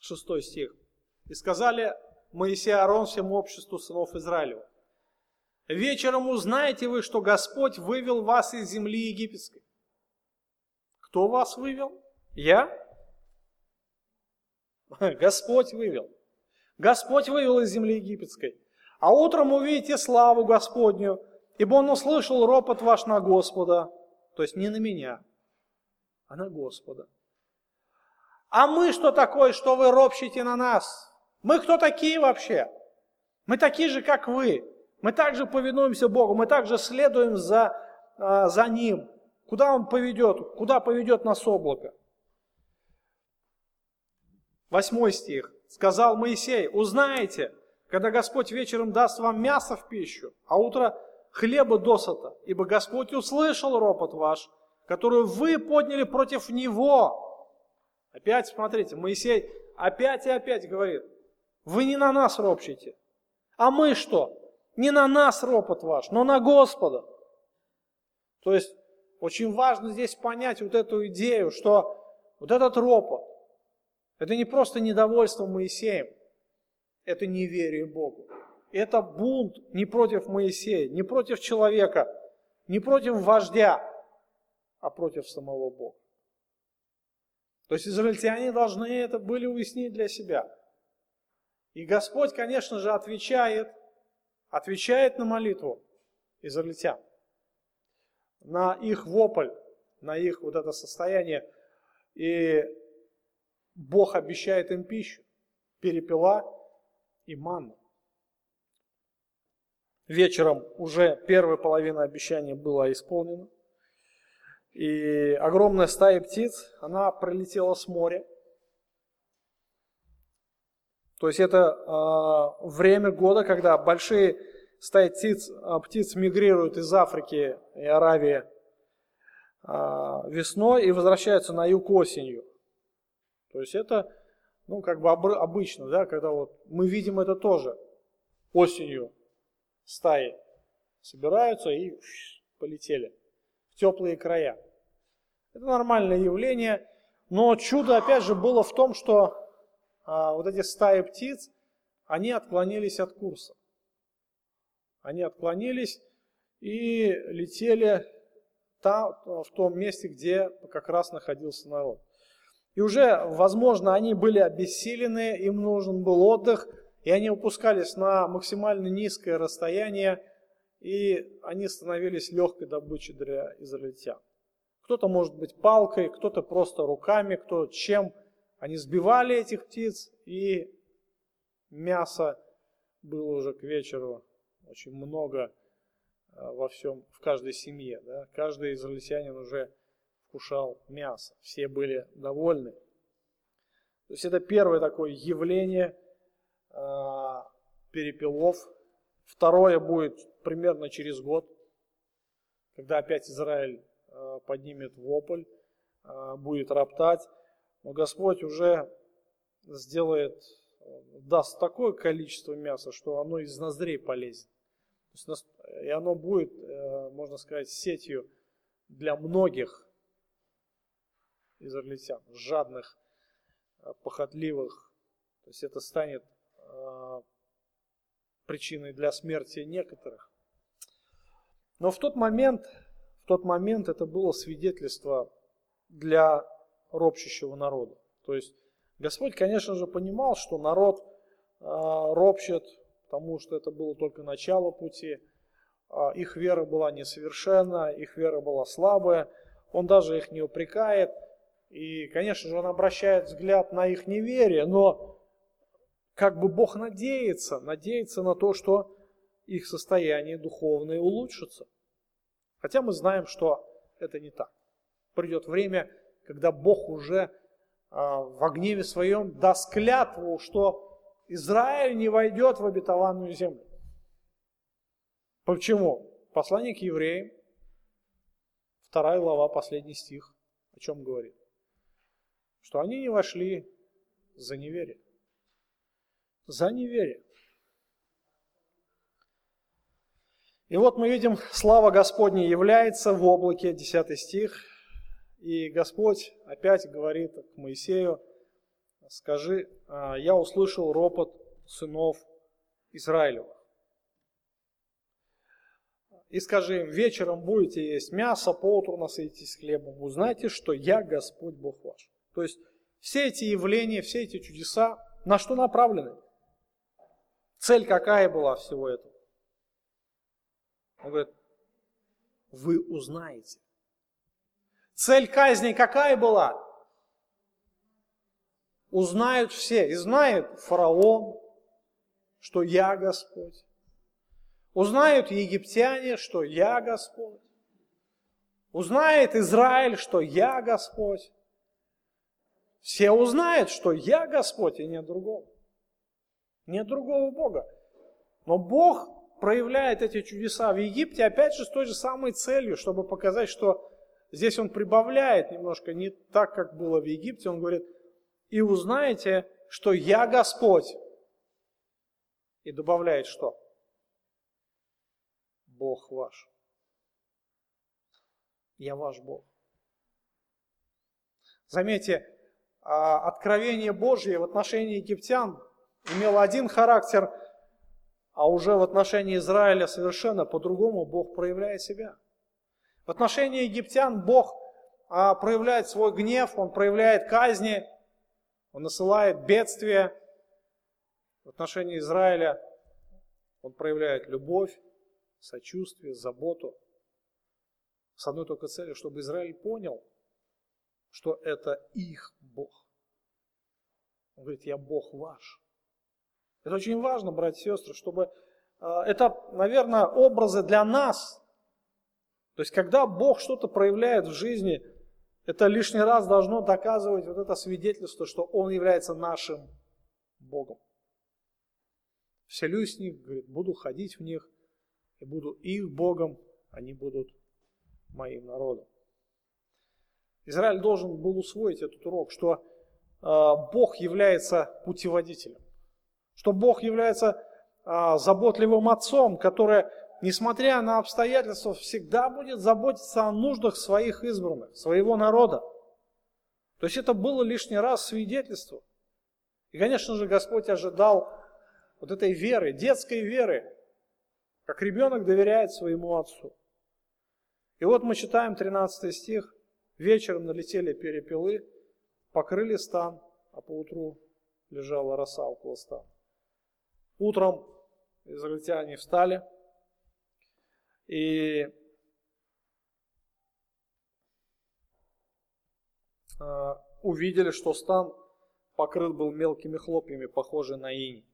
Шестой стих. «И сказали Моисей Аарон всему обществу сынов Израилева, Вечером узнаете вы, что Господь вывел вас из земли египетской. Кто вас вывел? Я? Господь вывел. Господь вывел из земли египетской. А утром увидите славу Господню, ибо он услышал ропот ваш на Господа, то есть не на меня, а на Господа. А мы что такое, что вы ропщите на нас? Мы кто такие вообще? Мы такие же, как вы. Мы также повинуемся Богу, мы также следуем за, а, за Ним. Куда Он поведет, куда поведет нас облако? Восьмой стих. Сказал Моисей, узнаете, когда Господь вечером даст вам мясо в пищу, а утро хлеба досыта, ибо Господь услышал ропот ваш, который вы подняли против Него. Опять смотрите, Моисей опять и опять говорит, вы не на нас ропщите, а мы что? Не на нас ропот ваш, но на Господа. То есть очень важно здесь понять вот эту идею, что вот этот ропот, это не просто недовольство Моисеем, это неверие Богу. Это бунт не против Моисея, не против человека, не против вождя, а против самого Бога. То есть израильтяне должны это были уяснить для себя. И Господь, конечно же, отвечает, отвечает на молитву израильтян, на их вопль, на их вот это состояние. И Бог обещает им пищу, перепела и манну. Вечером уже первая половина обещания была исполнена. И огромная стая птиц, она пролетела с моря. То есть это э, время года, когда большие стаи птиц, э, птиц мигрируют из Африки и Аравии э, весной и возвращаются на юг осенью. То есть это ну, как бы обычно, да, когда вот мы видим это тоже осенью стаи собираются и полетели в теплые края. Это нормальное явление, но чудо опять же было в том, что а, вот эти стаи птиц, они отклонились от курса. Они отклонились и летели там, в том месте, где как раз находился народ. И уже, возможно, они были обессилены, им нужен был отдых, и они опускались на максимально низкое расстояние, и они становились легкой добычей для израильтян. Кто-то может быть палкой, кто-то просто руками, кто чем. Они сбивали этих птиц, и мяса было уже к вечеру очень много а, во всем, в каждой семье. Да? Каждый израильтянин уже вкушал мясо. Все были довольны. То есть это первое такое явление э, перепелов. Второе будет примерно через год, когда опять Израиль э, поднимет вопль, э, будет роптать. Но Господь уже сделает, даст такое количество мяса, что оно из ноздрей полезет. И оно будет, можно сказать, сетью для многих израильтян, жадных, э, похотливых. То есть это станет э, причиной для смерти некоторых. Но в тот момент, в тот момент это было свидетельство для ропщущего народа. То есть Господь, конечно же, понимал, что народ э, ропщет, потому что это было только начало пути. Их вера была несовершенна, их вера была слабая. Он даже их не упрекает, и, конечно же, он обращает взгляд на их неверие, но как бы Бог надеется, надеется на то, что их состояние духовное улучшится. Хотя мы знаем, что это не так. Придет время, когда Бог уже а, в гневе своем даст клятву, что Израиль не войдет в обетованную землю. Почему? Послание к евреям, вторая глава, последний стих, о чем говорит? что они не вошли за неверие. За неверие. И вот мы видим, слава Господня является в облаке, 10 стих, и Господь опять говорит к Моисею, скажи, «А, я услышал ропот сынов Израилева. И скажи им, вечером будете есть мясо, поутру насытитесь хлебом, узнайте, что я Господь Бог ваш. То есть все эти явления, все эти чудеса на что направлены? Цель какая была всего этого? Он говорит, вы узнаете. Цель казни какая была? Узнают все. И знает фараон, что я Господь. Узнают египтяне, что я Господь. Узнает Израиль, что я Господь. Все узнают, что я Господь и нет другого. Нет другого Бога. Но Бог проявляет эти чудеса в Египте, опять же, с той же самой целью, чтобы показать, что здесь он прибавляет немножко не так, как было в Египте. Он говорит, и узнаете, что я Господь. И добавляет что? Бог ваш. Я ваш Бог. Заметьте, а, откровение Божье в отношении египтян имело один характер, а уже в отношении Израиля совершенно по-другому Бог проявляет себя. В отношении египтян Бог а, проявляет свой гнев, Он проявляет казни, Он насылает бедствия. В отношении Израиля Он проявляет любовь, сочувствие, заботу. С одной только целью, чтобы Израиль понял, что это их Бог. Он говорит, я Бог ваш. Это очень важно, братья и сестры, чтобы... Э, это, наверное, образы для нас. То есть, когда Бог что-то проявляет в жизни, это лишний раз должно доказывать вот это свидетельство, что Он является нашим Богом. Вселюсь в них, говорит, буду ходить в них, и буду их Богом, они будут моим народом. Израиль должен был усвоить этот урок, что э, Бог является путеводителем что Бог является а, заботливым отцом, который, несмотря на обстоятельства, всегда будет заботиться о нуждах своих избранных, своего народа. То есть это было лишний раз свидетельство. И, конечно же, Господь ожидал вот этой веры, детской веры, как ребенок доверяет своему отцу. И вот мы читаем 13 стих. Вечером налетели перепелы, покрыли стан, а поутру лежала роса около стана. Утром израильтяне встали и а, увидели, что стан покрыт был мелкими хлопьями, похожий на иней.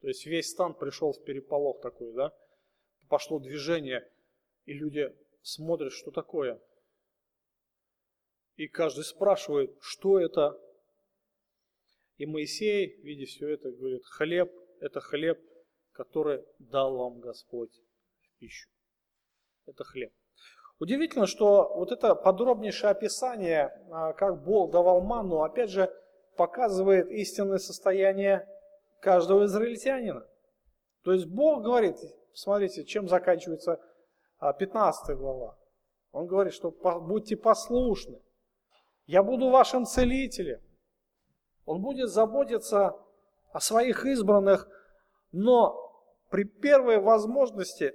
То есть весь стан пришел в переполох такой, да? Пошло движение, и люди смотрят, что такое. И каждый спрашивает, что это. И Моисей, видя все это, говорит, хлеб это хлеб, который дал вам Господь в пищу. Это хлеб. Удивительно, что вот это подробнейшее описание, а, как Бог давал манну, опять же, показывает истинное состояние каждого израильтянина. То есть Бог говорит, смотрите, чем заканчивается 15 а, глава. Он говорит, что будьте послушны. Я буду вашим целителем. Он будет заботиться о своих избранных, но при первой возможности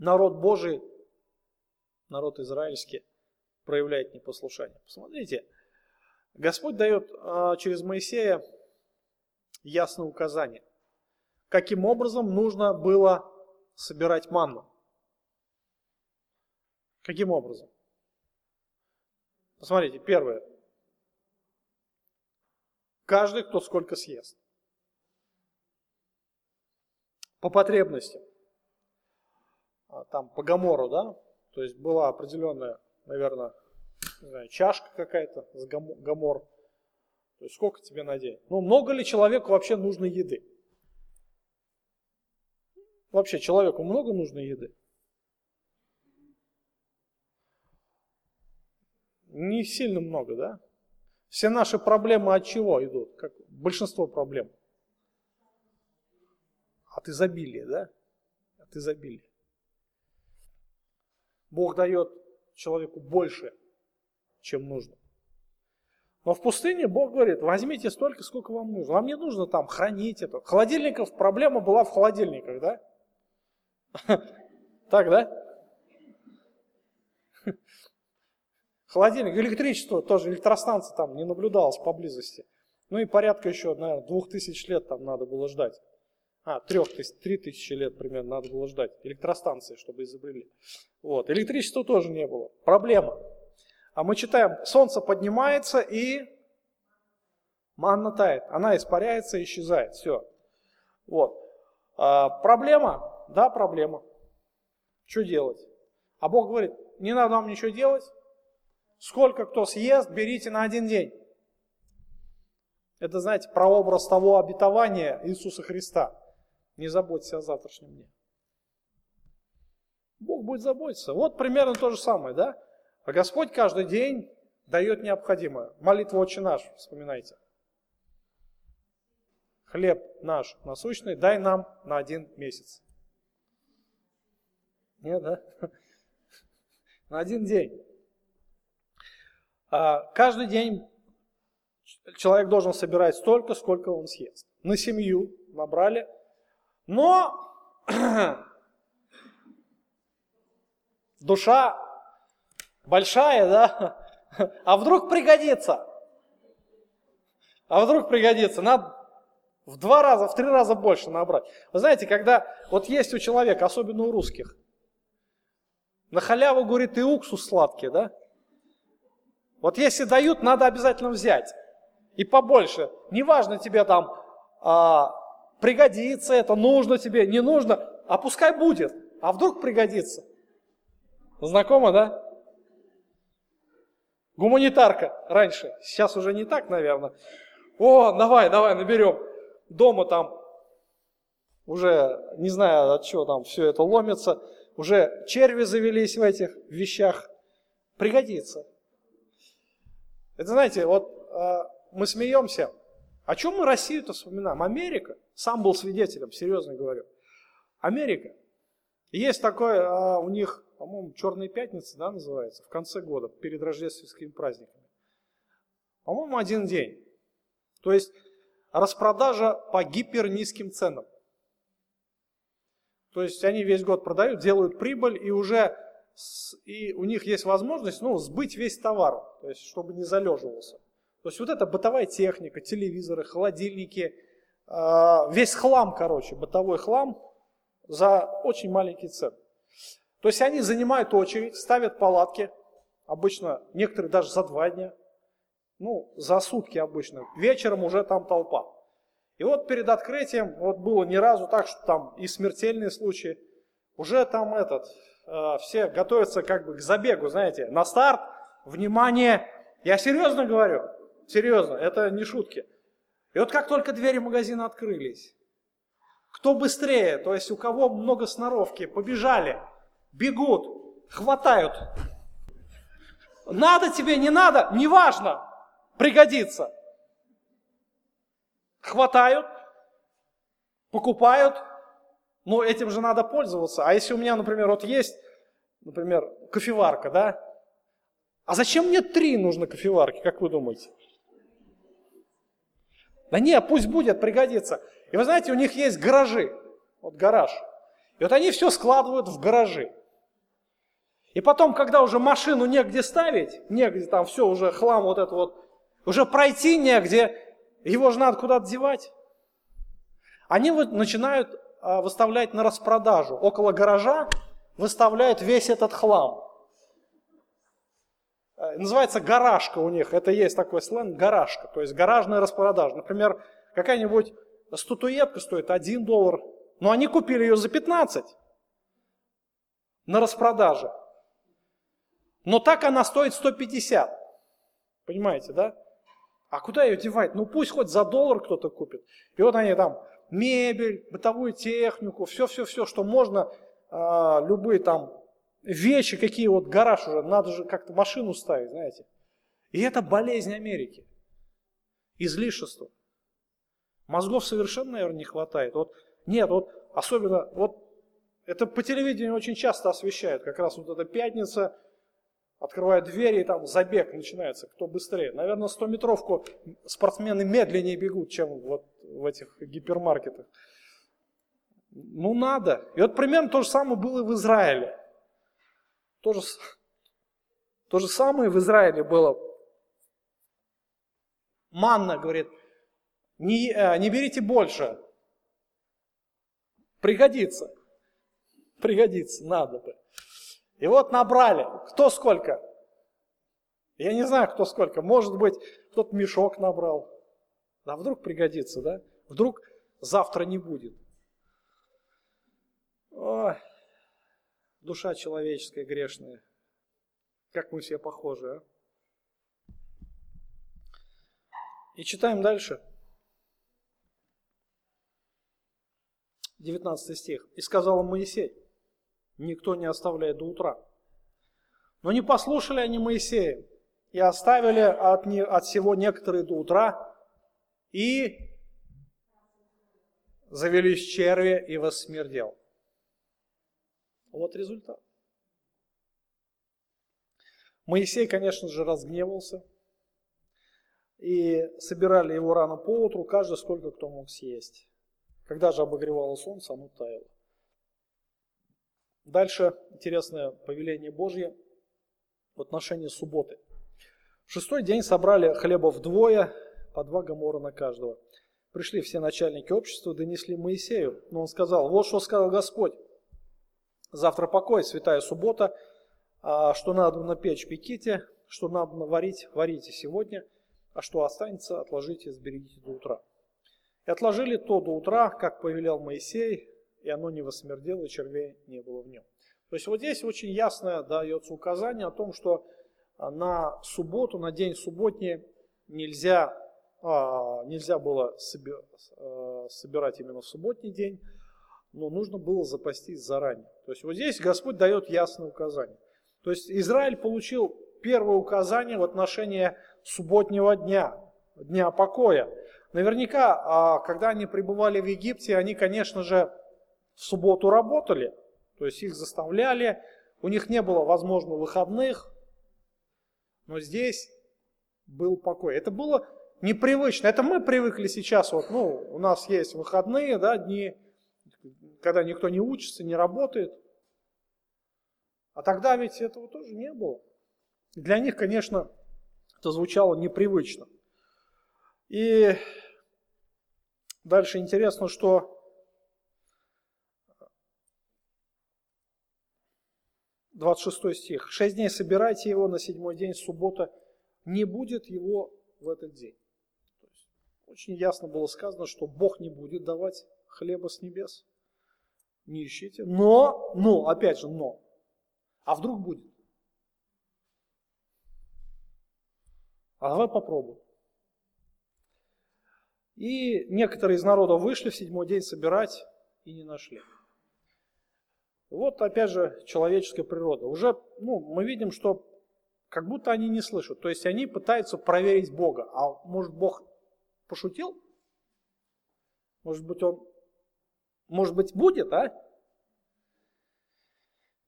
народ Божий, народ израильский проявляет непослушание. Посмотрите, Господь дает а, через Моисея ясное указание, каким образом нужно было собирать манну. Каким образом? Посмотрите, первое. Каждый, кто сколько съест. По потребностям. А, там по гамору, да? То есть была определенная, наверное, не знаю, чашка какая-то с гамор. То есть сколько тебе на? Ну, много ли человеку вообще нужно еды? Вообще человеку много нужно еды? Не сильно много, да? Все наши проблемы от чего идут? Как большинство проблем. От изобилия, да? От изобилия. Бог дает человеку больше, чем нужно. Но в пустыне Бог говорит, возьмите столько, сколько вам нужно. Вам не нужно там хранить это. Холодильников, проблема была в холодильниках, да? Так, да? Холодильник, электричество тоже, электростанция там не наблюдалось поблизости. Ну и порядка еще, наверное, двух тысяч лет там надо было ждать. А, трех тысяч, три тысячи лет примерно надо было ждать электростанции, чтобы изобрели. Вот. Электричества тоже не было. Проблема. А мы читаем, солнце поднимается и манна тает. Она испаряется исчезает. Все. Вот. А, проблема? Да, проблема. Что делать? А Бог говорит, не надо вам ничего делать. Сколько кто съест, берите на один день. Это, знаете, прообраз того обетования Иисуса Христа. Не заботься о завтрашнем дне. Бог будет заботиться. Вот примерно то же самое, да? А Господь каждый день дает необходимое. Молитва «Отче наш», вспоминайте. Хлеб наш насущный дай нам на один месяц. Нет, да? На один день. А каждый день человек должен собирать столько, сколько он съест. На семью набрали. Но душа большая, да? А вдруг пригодится? А вдруг пригодится? Надо в два раза, в три раза больше набрать. Вы знаете, когда вот есть у человека, особенно у русских, на халяву, говорит, и уксус сладкий, да? Вот если дают, надо обязательно взять. И побольше. Неважно тебе там, а, пригодится это, нужно тебе, не нужно, а пускай будет. А вдруг пригодится. Знакомо, да? Гуманитарка раньше, сейчас уже не так, наверное. О, давай, давай, наберем. Дома там уже, не знаю от чего там все это ломится, уже черви завелись в этих вещах. Пригодится. Это знаете, вот э, мы смеемся. О чем мы Россию-то вспоминаем? Америка. Сам был свидетелем, серьезно говорю. Америка. Есть такое э, у них по-моему, Черные пятницы, да, называется, в конце года, перед рождественскими праздниками. По-моему, один день. То есть распродажа по гипернизким ценам. То есть они весь год продают, делают прибыль и уже и у них есть возможность ну, сбыть весь товар, то есть чтобы не залеживался. То есть вот это бытовая техника, телевизоры, холодильники, а, весь хлам, короче, бытовой хлам за очень маленький цен. То есть они занимают очередь, ставят палатки, обычно некоторые даже за два дня, ну, за сутки обычно. Вечером уже там толпа. И вот перед открытием, вот было ни разу так, что там и смертельные случаи, уже там этот, э, все готовятся как бы к забегу, знаете, на старт, внимание, я серьезно говорю, серьезно, это не шутки. И вот как только двери магазина открылись, кто быстрее, то есть у кого много сноровки, побежали – бегут, хватают. Надо тебе, не надо, неважно, пригодится. Хватают, покупают, но этим же надо пользоваться. А если у меня, например, вот есть, например, кофеварка, да? А зачем мне три нужно кофеварки, как вы думаете? Да не, пусть будет, пригодится. И вы знаете, у них есть гаражи, вот гараж. И вот они все складывают в гаражи. И потом, когда уже машину негде ставить, негде там все уже хлам вот это вот, уже пройти негде, его же надо куда-то девать. Они вот начинают а, выставлять на распродажу. Около гаража выставляют весь этот хлам. Э, называется гаражка у них. Это есть такой сленг гаражка. То есть гаражная распродажа. Например, какая-нибудь статуэтка стоит 1 доллар. Но они купили ее за 15 на распродаже. Но так она стоит 150. Понимаете, да? А куда ее девать? Ну пусть хоть за доллар кто-то купит. И вот они там мебель, бытовую технику, все-все-все, что можно, э, любые там вещи, какие вот гараж уже, надо же как-то машину ставить, знаете. И это болезнь Америки. Излишество. Мозгов совершенно, наверное, не хватает. Вот, нет, вот особенно, вот это по телевидению очень часто освещают, как раз вот эта пятница, открывают двери, и там забег начинается, кто быстрее. Наверное, 100-метровку спортсмены медленнее бегут, чем вот в этих гипермаркетах. Ну, надо. И вот примерно то же самое было и в Израиле. То же, то же самое в Израиле было. Манна, говорит, Не, э, не берите больше. Пригодится. Пригодится, надо бы. И вот набрали. Кто сколько? Я не знаю, кто сколько. Может быть, кто-то мешок набрал. А вдруг пригодится, да? Вдруг завтра не будет. Ой, душа человеческая грешная. Как мы все похожи, а? И читаем дальше. 19 стих. «И сказал Моисей, никто не оставляет до утра. Но не послушали они Моисея, и оставили от, не, от всего некоторые до утра, и завелись черви, и воссмердел». Вот результат. Моисей, конечно же, разгневался, и собирали его рано по утру, каждый сколько кто мог съесть. Когда же обогревало солнце, оно таяло. Дальше интересное повеление Божье в отношении субботы. В шестой день собрали хлеба вдвое, по два гамора на каждого. Пришли все начальники общества, донесли Моисею. Но он сказал, вот что сказал Господь. Завтра покой, святая суббота, а что надо на печь, пеките, что надо варить, варите сегодня, а что останется, отложите, сберегите до утра. И отложили то до утра, как повелел Моисей, и оно не восмердело, и червей не было в нем. То есть вот здесь очень ясно дается указание о том, что а, на субботу, на день субботний нельзя, а, нельзя было собирать именно в субботний день, но нужно было запастись заранее. То есть вот здесь Господь дает ясное указание. То есть Израиль получил первое указание в отношении субботнего дня, дня покоя. Наверняка, а, когда они пребывали в Египте, они, конечно же, в субботу работали, то есть их заставляли, у них не было, возможно, выходных, но здесь был покой. Это было непривычно. Это мы привыкли сейчас, вот, ну, у нас есть выходные, да, дни, когда никто не учится, не работает. А тогда ведь этого тоже не было. Для них, конечно, это звучало непривычно. И дальше интересно, что двадцать шестой стих. Шесть дней собирайте его, на седьмой день, суббота, не будет его в этот день. очень ясно было сказано, что Бог не будет давать хлеба с небес. Не ищите. Но, но, опять же, но. А вдруг будет? А давай попробуем. И некоторые из народа вышли в седьмой день собирать и не нашли. Вот опять же человеческая природа. Уже ну, мы видим, что как будто они не слышат. То есть они пытаются проверить Бога. А может Бог пошутил? Может быть он, может быть будет, а?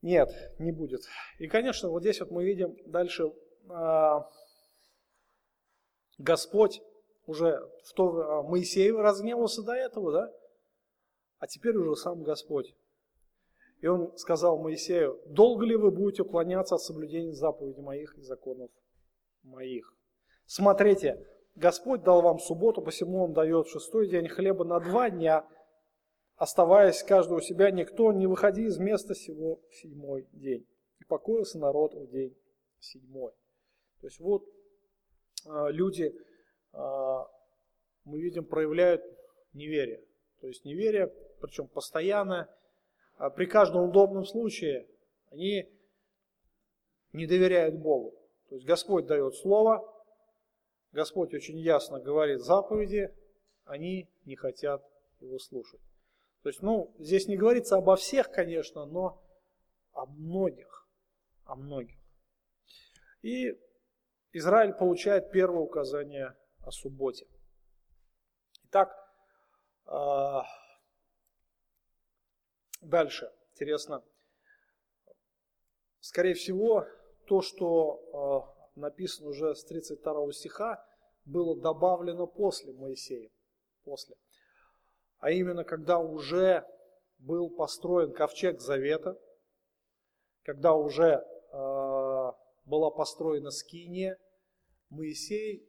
Нет, не будет. И, конечно, вот здесь вот мы видим дальше а, Господь уже в то а, Моисей разгневался до этого, да? А теперь уже сам Господь. И он сказал Моисею, долго ли вы будете уклоняться от соблюдения заповедей моих и законов моих? Смотрите, Господь дал вам субботу, посему Он дает шестой день хлеба на два дня, оставаясь каждого у себя, никто не выходи из места сего в седьмой день. И покоился народ в день седьмой. То есть вот а, люди, а, мы видим, проявляют неверие. То есть неверие, причем постоянно, а при каждом удобном случае они не доверяют Богу. То есть Господь дает слово, Господь очень ясно говорит заповеди, они не хотят его слушать. То есть, ну, здесь не говорится обо всех, конечно, но о многих, о многих. И Израиль получает первое указание о субботе. Итак, а, дальше. Интересно. Скорее всего, то, что а, написано уже с 32 стиха, было добавлено после Моисея. После. А именно, когда уже был построен ковчег Завета, когда уже а, была построена скиния, Моисей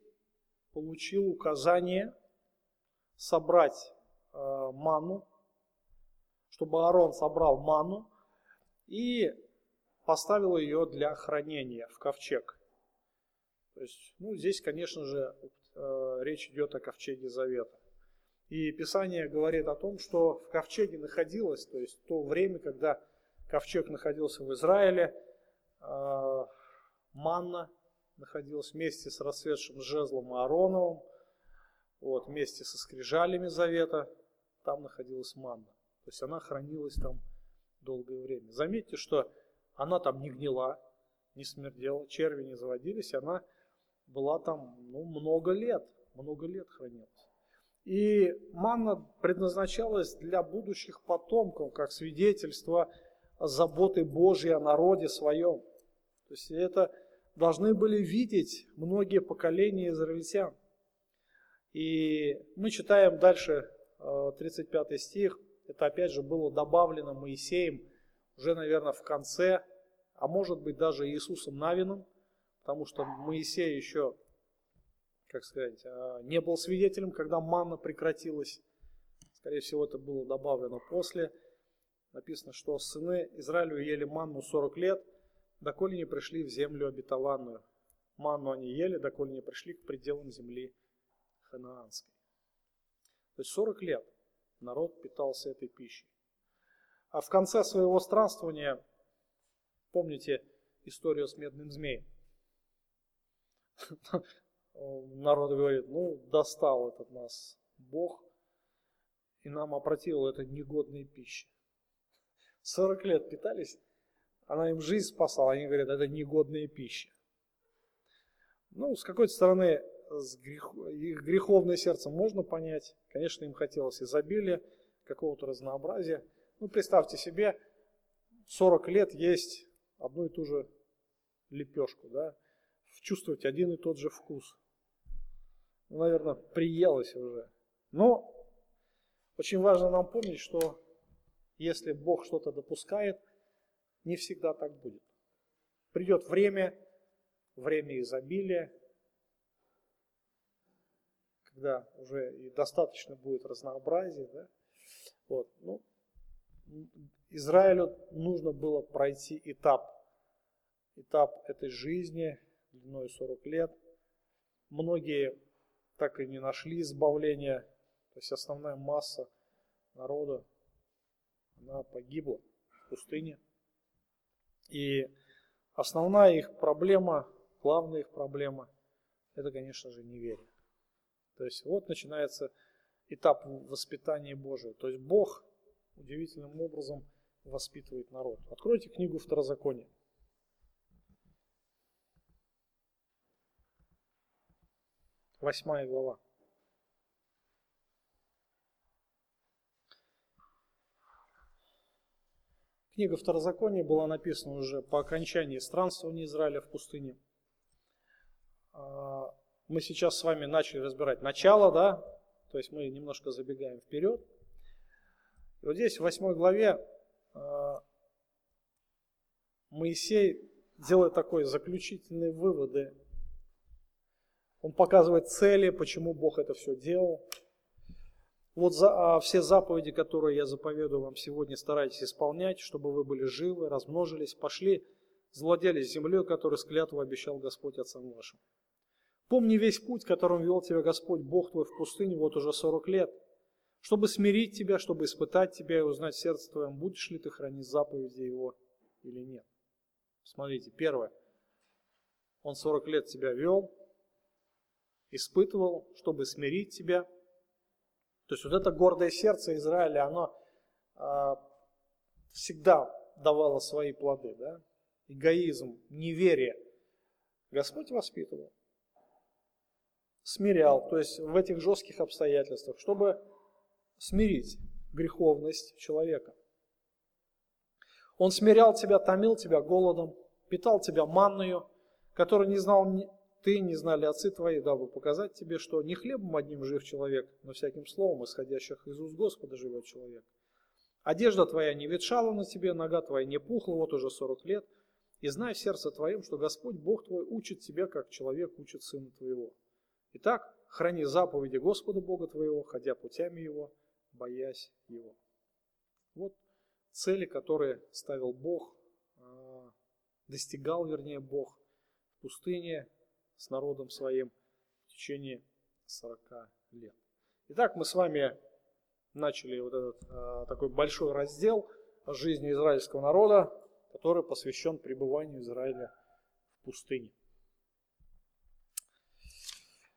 получил указание собрать э, ману, чтобы Аарон собрал ману и поставил ее для хранения в ковчег. То есть, ну, здесь, конечно же, э, речь идет о ковчеге Завета. И Писание говорит о том, что в ковчеге находилось, то есть то время, когда ковчег находился в Израиле, э, манна находилась вместе с расцветшим жезлом Аароновым, вот, вместе со скрижалями Завета, там находилась манна. То есть она хранилась там долгое время. Заметьте, что она там не гнила, не смердела, черви не заводились, она была там ну, много лет, много лет хранилась. И манна предназначалась для будущих потомков, как свидетельство заботы Божьей о народе своем. То есть это должны были видеть многие поколения израильтян. И мы читаем дальше 35 э, стих. Это опять же было добавлено Моисеем уже, наверное, в конце, а может быть даже Иисусом Навином, потому что Моисей еще, как сказать, э, не был свидетелем, когда манна прекратилась. Скорее всего, это было добавлено после. Написано, что сыны Израилю ели манну 40 лет, доколе не пришли в землю обетованную. Манну они ели, доколе не пришли к пределам земли ханаанской. То есть 40 лет народ питался этой пищей. А в конце своего странствования, помните историю с медным змеем? Народ говорит, ну, достал этот нас Бог, и нам опротивил это негодной пищи. 40 лет питались, она им жизнь спасала, они говорят, это негодная пища. Ну, с какой-то стороны, с грех... их греховное сердце можно понять. Конечно, им хотелось изобилия, какого-то разнообразия. Ну, представьте себе, 40 лет есть одну и ту же лепешку, да, чувствовать один и тот же вкус. Наверное, приелось уже. Но очень важно нам помнить, что если Бог что-то допускает, не всегда так будет. Придет время, время изобилия, когда уже и достаточно будет разнообразия. Да? Вот. Ну, Израилю нужно было пройти этап, этап этой жизни длиной 40 лет. Многие так и не нашли избавления, то есть основная масса народа, она погибла в пустыне. И основная их проблема, главная их проблема, это, конечно же, неверие. То есть вот начинается этап воспитания Божьего. То есть Бог удивительным образом воспитывает народ. Откройте книгу Второзакония. Восьмая глава. Книга Второзакония была написана уже по окончании странствования Израиля в пустыне. А, мы сейчас с вами начали разбирать начало, да, то есть мы немножко забегаем вперед. И вот здесь в восьмой главе а, Моисей делает такой заключительные выводы. Он показывает цели, почему Бог это все делал. Вот за, а все заповеди, которые я заповедую вам сегодня, старайтесь исполнять, чтобы вы были живы, размножились, пошли, завладели землей, которую с клятвой обещал Господь отцам вашим. Помни весь путь, которым вел тебя Господь, Бог твой в пустыне вот уже 40 лет, чтобы смирить тебя, чтобы испытать тебя и узнать сердце твоем, будешь ли ты хранить заповеди Его или нет. Смотрите, первое. Он 40 лет тебя вел, испытывал, чтобы смирить тебя, то есть вот это гордое сердце Израиля, оно э, всегда давало свои плоды. Да? Эгоизм, неверие. Господь воспитывал, смирял, то есть в этих жестких обстоятельствах, чтобы смирить греховность человека. Он смирял тебя, томил тебя голодом, питал тебя манною, который не знал ты не знали отцы твои, дабы показать тебе, что не хлебом одним жив человек, но всяким словом, исходящих из уст Господа, живет человек. Одежда твоя не ветшала на тебе, нога твоя не пухла вот уже сорок лет, и знай в сердце твоем, что Господь Бог твой учит тебя, как человек учит сына твоего. Итак, храни заповеди Господа Бога твоего, ходя путями Его, боясь Его. Вот цели, которые ставил Бог, а, достигал, вернее, Бог в пустыне с народом своим в течение 40 лет. Итак, мы с вами начали вот этот а, такой большой раздел жизни израильского народа, который посвящен пребыванию Израиля в пустыне.